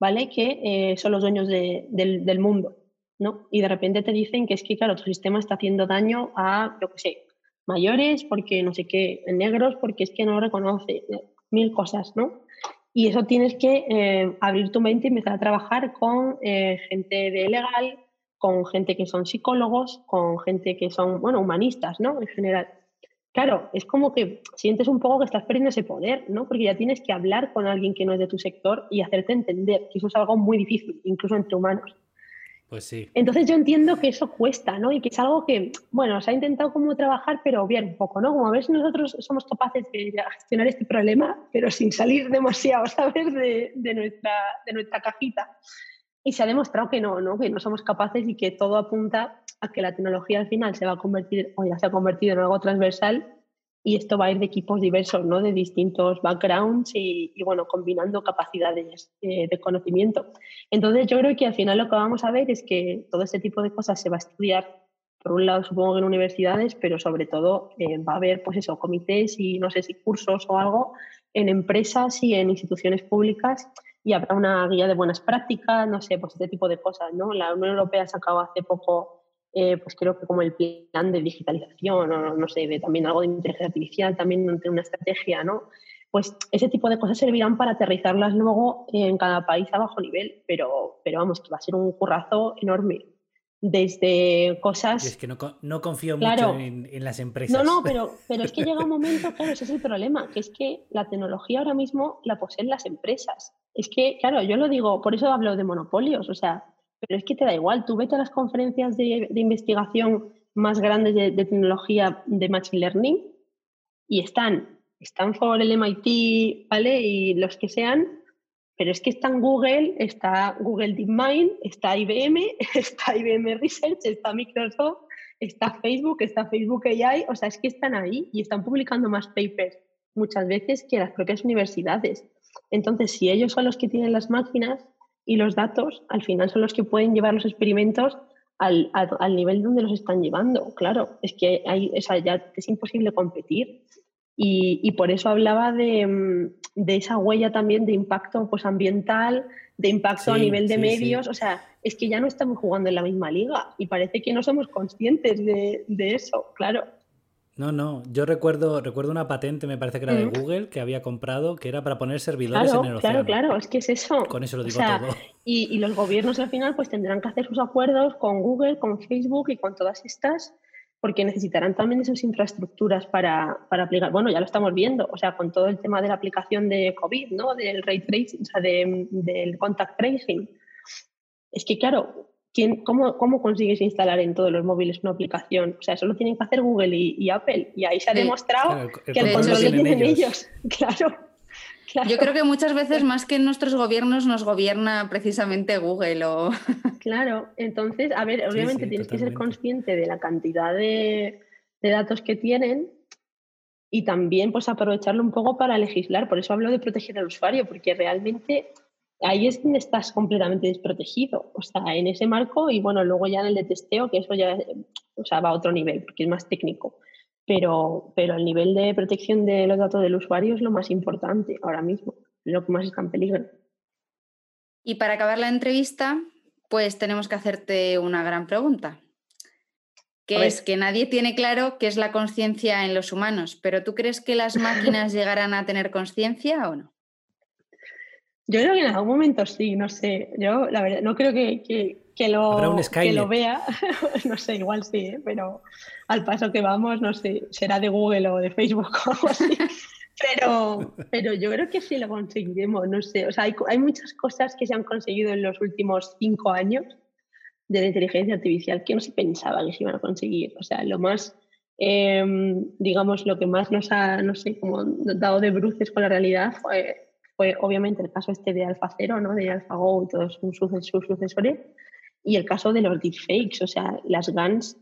¿vale? Que eh, son los dueños del, mundo, ¿no? Y de repente te dicen que es que, claro, tu sistema está haciendo daño a, yo qué sé, mayores, porque no sé qué, negros, porque es que no reconoce, eh, mil cosas, ¿no? Y eso tienes que abrir tu mente y empezar a trabajar con gente de legal, con gente que son psicólogos, con gente que son, bueno, humanistas, ¿no? En general. Claro, es como que sientes un poco que estás perdiendo ese poder, ¿no? Porque ya tienes que hablar con alguien que no es de tu sector y hacerte entender, que eso es algo muy difícil, incluso entre humanos. Pues sí. Entonces yo entiendo que eso cuesta, ¿no? Y que es algo que, bueno, se ha intentado como trabajar, pero bien un poco, ¿no? Como a ver si nosotros somos capaces de gestionar este problema, pero sin salir demasiado, ¿sabes? De, de, nuestra, de nuestra cajita. Y se ha demostrado que no, ¿no? Que no somos capaces y que todo apunta a que la tecnología al final se va a convertir, o ya se ha convertido en algo transversal, y esto va a ir de equipos diversos, ¿no? de distintos backgrounds y, bueno, combinando capacidades eh, de conocimiento. Entonces yo creo que al final lo que vamos a ver es que todo este tipo de cosas se va a estudiar, por un lado supongo que en universidades, pero sobre todo eh, va a haber pues eso, comités y no sé si cursos o algo en empresas y en instituciones públicas y habrá una guía de buenas prácticas, no sé, pues este tipo de cosas. ¿no? La Unión Europea ha sacado hace poco eh, pues creo que como el plan de digitalización o no sé, de también algo de inteligencia artificial, también una estrategia, ¿no? Pues ese tipo de cosas servirán para aterrizarlas luego en cada país a bajo nivel, pero, pero vamos, que va a ser un currazo enorme. Desde cosas... es que no, no confío mucho en, en, las empresas. No, no, pero, pero es que llega un momento, claro, ese es el problema, que es que la tecnología ahora mismo la poseen las empresas. Es que, claro, yo lo digo, por eso hablo de monopolios, o sea, pero es que te da igual, tú vete a las conferencias de, investigación más grandes de, tecnología de Machine Learning y están Stanford, el MIT, ¿vale? Y los que sean, pero es que está en Google, está Google DeepMind, está IBM, está IBM Research, está Microsoft, está Facebook, está Facebook AI, o sea, es que están ahí y están publicando más papers muchas veces que las propias universidades. Entonces, si ellos son los que tienen las máquinas, y los datos al final son los que pueden llevar los experimentos al, al, nivel donde los están llevando. Claro, es que hay, o ya es imposible competir. Y, y por eso hablaba de, mm, de, esa huella también de impacto pues, ambiental, de impacto a nivel de medios. O sea, es que ya no estamos jugando en la misma liga y parece que no somos conscientes de, de eso, claro. No, no, yo recuerdo, recuerdo una patente, me parece que era de Google, que había comprado, que era para poner servidores en el océano. Claro, claro, es que es eso. Con eso lo digo todo. Y, y, los gobiernos al final pues tendrán que hacer sus acuerdos con Google, con Facebook y con todas estas, porque necesitarán también esas infraestructuras para, para aplicar. Bueno, ya lo estamos viendo, o sea, con todo el tema de la aplicación de COVID, ¿no? Del ray tracing, o sea, de, del contact tracing. Es que, claro, cómo, ¿cómo, consigues instalar en todos los móviles una aplicación? O sea, eso lo tienen que hacer Google y, Apple. Y ahí se ha demostrado que el control lo tienen ellos. Claro. Yo creo que muchas veces más que nuestros gobiernos nos gobierna precisamente Google o... Claro, entonces, a ver, obviamente tienes que ser consciente de la cantidad de, de, datos que tienen y también pues aprovecharlo un poco para legislar. Por eso hablo de proteger al usuario, porque realmente ahí es donde estás completamente desprotegido. O sea, en ese marco y bueno, luego ya en el de testeo, que eso ya o sea, va a otro nivel, porque es más técnico. Pero, pero el nivel de protección de los datos del usuario es lo más importante ahora mismo, lo que más está en peligro. Y para acabar la entrevista, pues tenemos que hacerte una gran pregunta, que es que nadie tiene claro qué es la conciencia en los humanos, pero ¿tú crees que las máquinas llegarán a tener conciencia o no? Yo creo que en algún momento sí, no sé. Yo, la verdad, no creo que, que, lo, que lo vea. no sé, igual sí, ¿eh? pero al paso que vamos, no sé, será de Google o de Facebook o algo así. Pero, pero yo creo que sí lo conseguiremos, no sé. O sea, hay, hay muchas cosas que se han conseguido en los últimos cinco años de la inteligencia artificial que no se pensaba que se iban a conseguir. O sea, lo más, em, digamos, lo que más nos ha, no sé, como dado de bruces con la realidad fue fue obviamente el caso este de AlphaZero, ¿no? de AlphaGo y todos sus, sucesores, y el caso de los deepfakes, o sea, las GANs,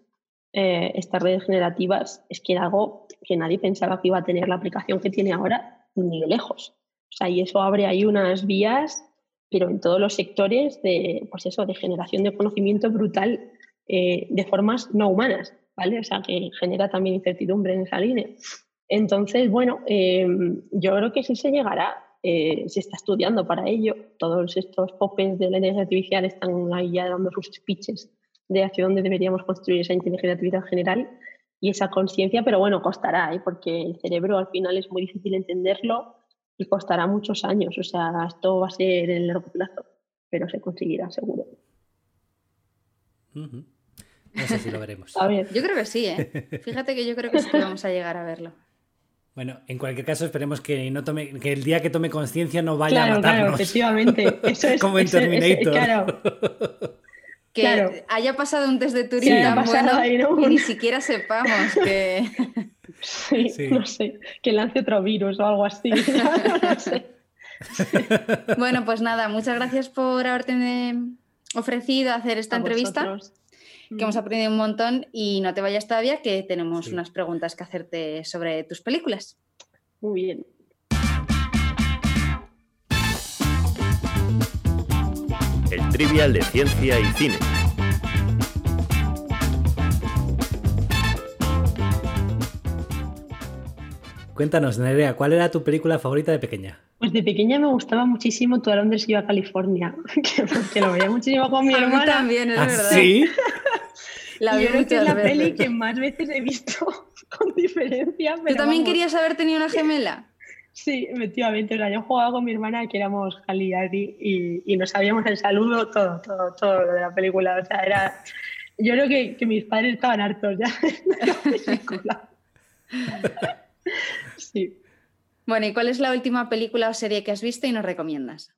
eh, estas redes generativas, es que era algo que nadie pensaba que iba a tener la aplicación que tiene ahora ni de lejos. O sea, y eso abre ahí unas vías, pero en todos los sectores de, pues eso, de generación de conocimiento brutal eh, de formas no humanas, ¿vale? O sea, que genera también incertidumbre en esa línea. Entonces, bueno, eh, yo creo que sí se llegará. Eh, se está estudiando para ello. Todos estos popes de la inteligencia artificial están ahí ya dando sus speeches de hacia dónde deberíamos construir esa inteligencia artificial general y esa conciencia, pero bueno, costará, ¿eh? porque el cerebro al final es muy difícil entenderlo y costará muchos años. O sea, esto va a ser en largo plazo, pero se conseguirá seguro. No sé si lo veremos. A ver. Yo creo que sí, ¿eh? Fíjate que yo creo que sí que vamos a llegar a verlo. Bueno, en cualquier caso esperemos que no tome, que el día que tome conciencia no vaya a matarnos. Claro, efectivamente. Eso es, Como en Terminator. claro. Que haya pasado un test de Turing tan bueno y ni siquiera sepamos que... Sí, no sé, que lance otro virus o algo así. no sé. bueno, pues nada, muchas gracias por haberte ofrecido hacer esta entrevista que hemos aprendido un montón y no te vayas todavía, que tenemos unas preguntas que hacerte sobre tus películas. Muy bien. El trivial de ciencia y cine. Cuéntanos, Nerea, ¿cuál era tu película favorita de pequeña? Pues de pequeña me gustaba muchísimo Tu a Londres y yo a California, que, lo veía muchísimo con mi hermana. también, es ¿Ah, verdad. ¿Sí? La yo creo que es la peli que más veces he visto con diferencia. ¿Tú pero también vamos, querías haber tenido una gemela? Sí, efectivamente. O sea, yo jugaba con mi hermana que éramos Hal y Ari y, nos sabíamos el saludo, todo, todo, todo lo de la película. O sea, era. Yo creo que, que mis padres estaban hartos ya de la película. Sí. Bueno, ¿y cuál es la última película o serie que has visto y nos recomiendas?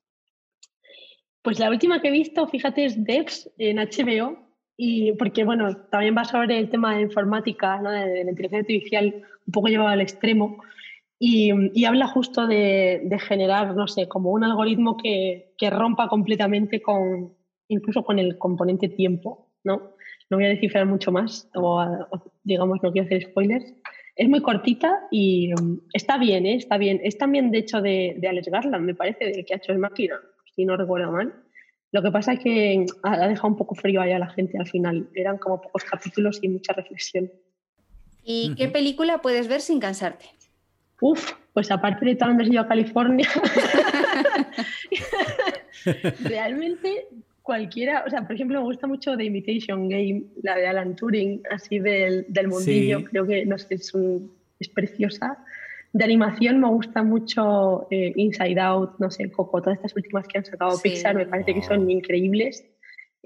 Pues la última que he visto, fíjate, es Devs en HBO. Y porque, bueno, también va sobre el tema de informática, ¿no? de, de la inteligencia artificial, un poco llevado al extremo. Y, y habla justo de, de generar, no sé, como un algoritmo que, que rompa completamente con, incluso con el componente tiempo, ¿no? No voy a descifrar mucho más, o, o, digamos, no quiero hacer spoilers. Es muy cortita y um, está bien, ¿eh? Está bien. Es también, de hecho, de, de Alex Garland, me parece, del que ha hecho el máquina, si no recuerdo mal. Lo que pasa es que ha ha dejado un poco frío ahí a la gente al final. Eran como pocos capítulos y mucha reflexión. ¿Y qué película puedes ver sin cansarte? Uf, pues aparte de todo donde yo a California, realmente cualquiera, o sea, por ejemplo, me gusta mucho The Imitation Game, la de Alan Turing, así del, del mundillo, Sí. creo que no sé, es, un- es preciosa. De animación me gusta mucho eh, Inside Out, no sé, Coco, todas estas últimas que han sacado Sí. Pixar me parece que son increíbles.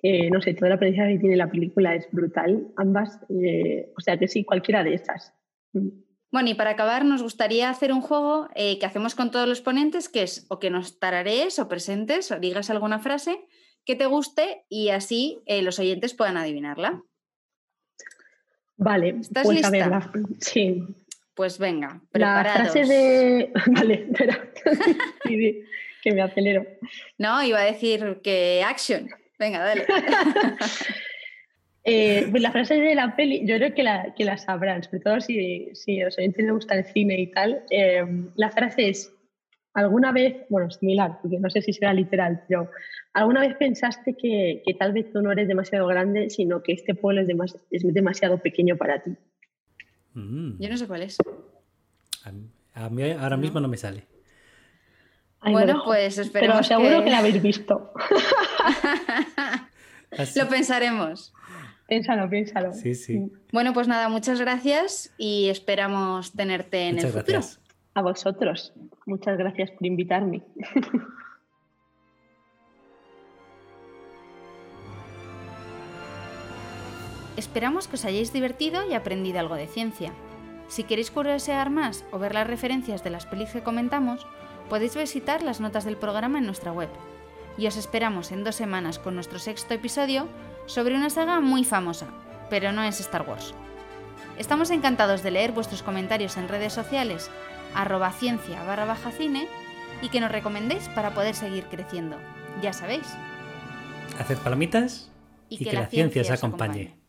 Eh, no sé, toda la aprendizaje que tiene la película es brutal, ambas. eh, o sea que sí, cualquiera de esas. Mm. Bueno, y para acabar, nos gustaría hacer un juego eh, que hacemos con todos los ponentes, que es o que nos tararees o presentes o digas alguna frase que te guste y así eh, los oyentes puedan adivinarla. Vale, ¿Estás pues a ver, lista? la- sí, Pues venga, La preparados. frase de. Vale, espera. Que me acelero. No, iba a decir que action. Venga, dale. Eh, pues la frase de la peli, yo creo que la, que la sabrán, sobre todo si, si a los oyentes les gusta el cine y tal. Eh, la frase es: ¿alguna vez, bueno, similar, porque no sé si será literal, pero ¿alguna vez pensaste que, que tal vez tú no eres demasiado grande, sino que este pueblo es, demas- es demasiado pequeño para ti? Mm. Yo no sé cuál es. A mí- A mí ahora mismo no me sale. Bueno, pues Pero esperemos seguro que... que- la habéis visto. Lo pensaremos. piénsalo, piénsalo. Sí, sí. Bueno, pues nada, muchas gracias y esperamos tenerte en Muchas el futuro. gracias. A vosotros. Muchas gracias por invitarme. Esperamos que os hayáis divertido y aprendido algo de ciencia. Si queréis curiosear más o ver las referencias de las pelis que comentamos, podéis visitar las notas del programa en nuestra web. Y os esperamos en dos semanas con nuestro sexto episodio sobre una saga muy famosa, pero no es Star Wars. Estamos encantados de leer vuestros comentarios en redes sociales, arroba ciencia barra baja cine, y que nos recomendéis para poder seguir creciendo. Ya sabéis. Haced palomitas y, que, la ciencia os acompañe.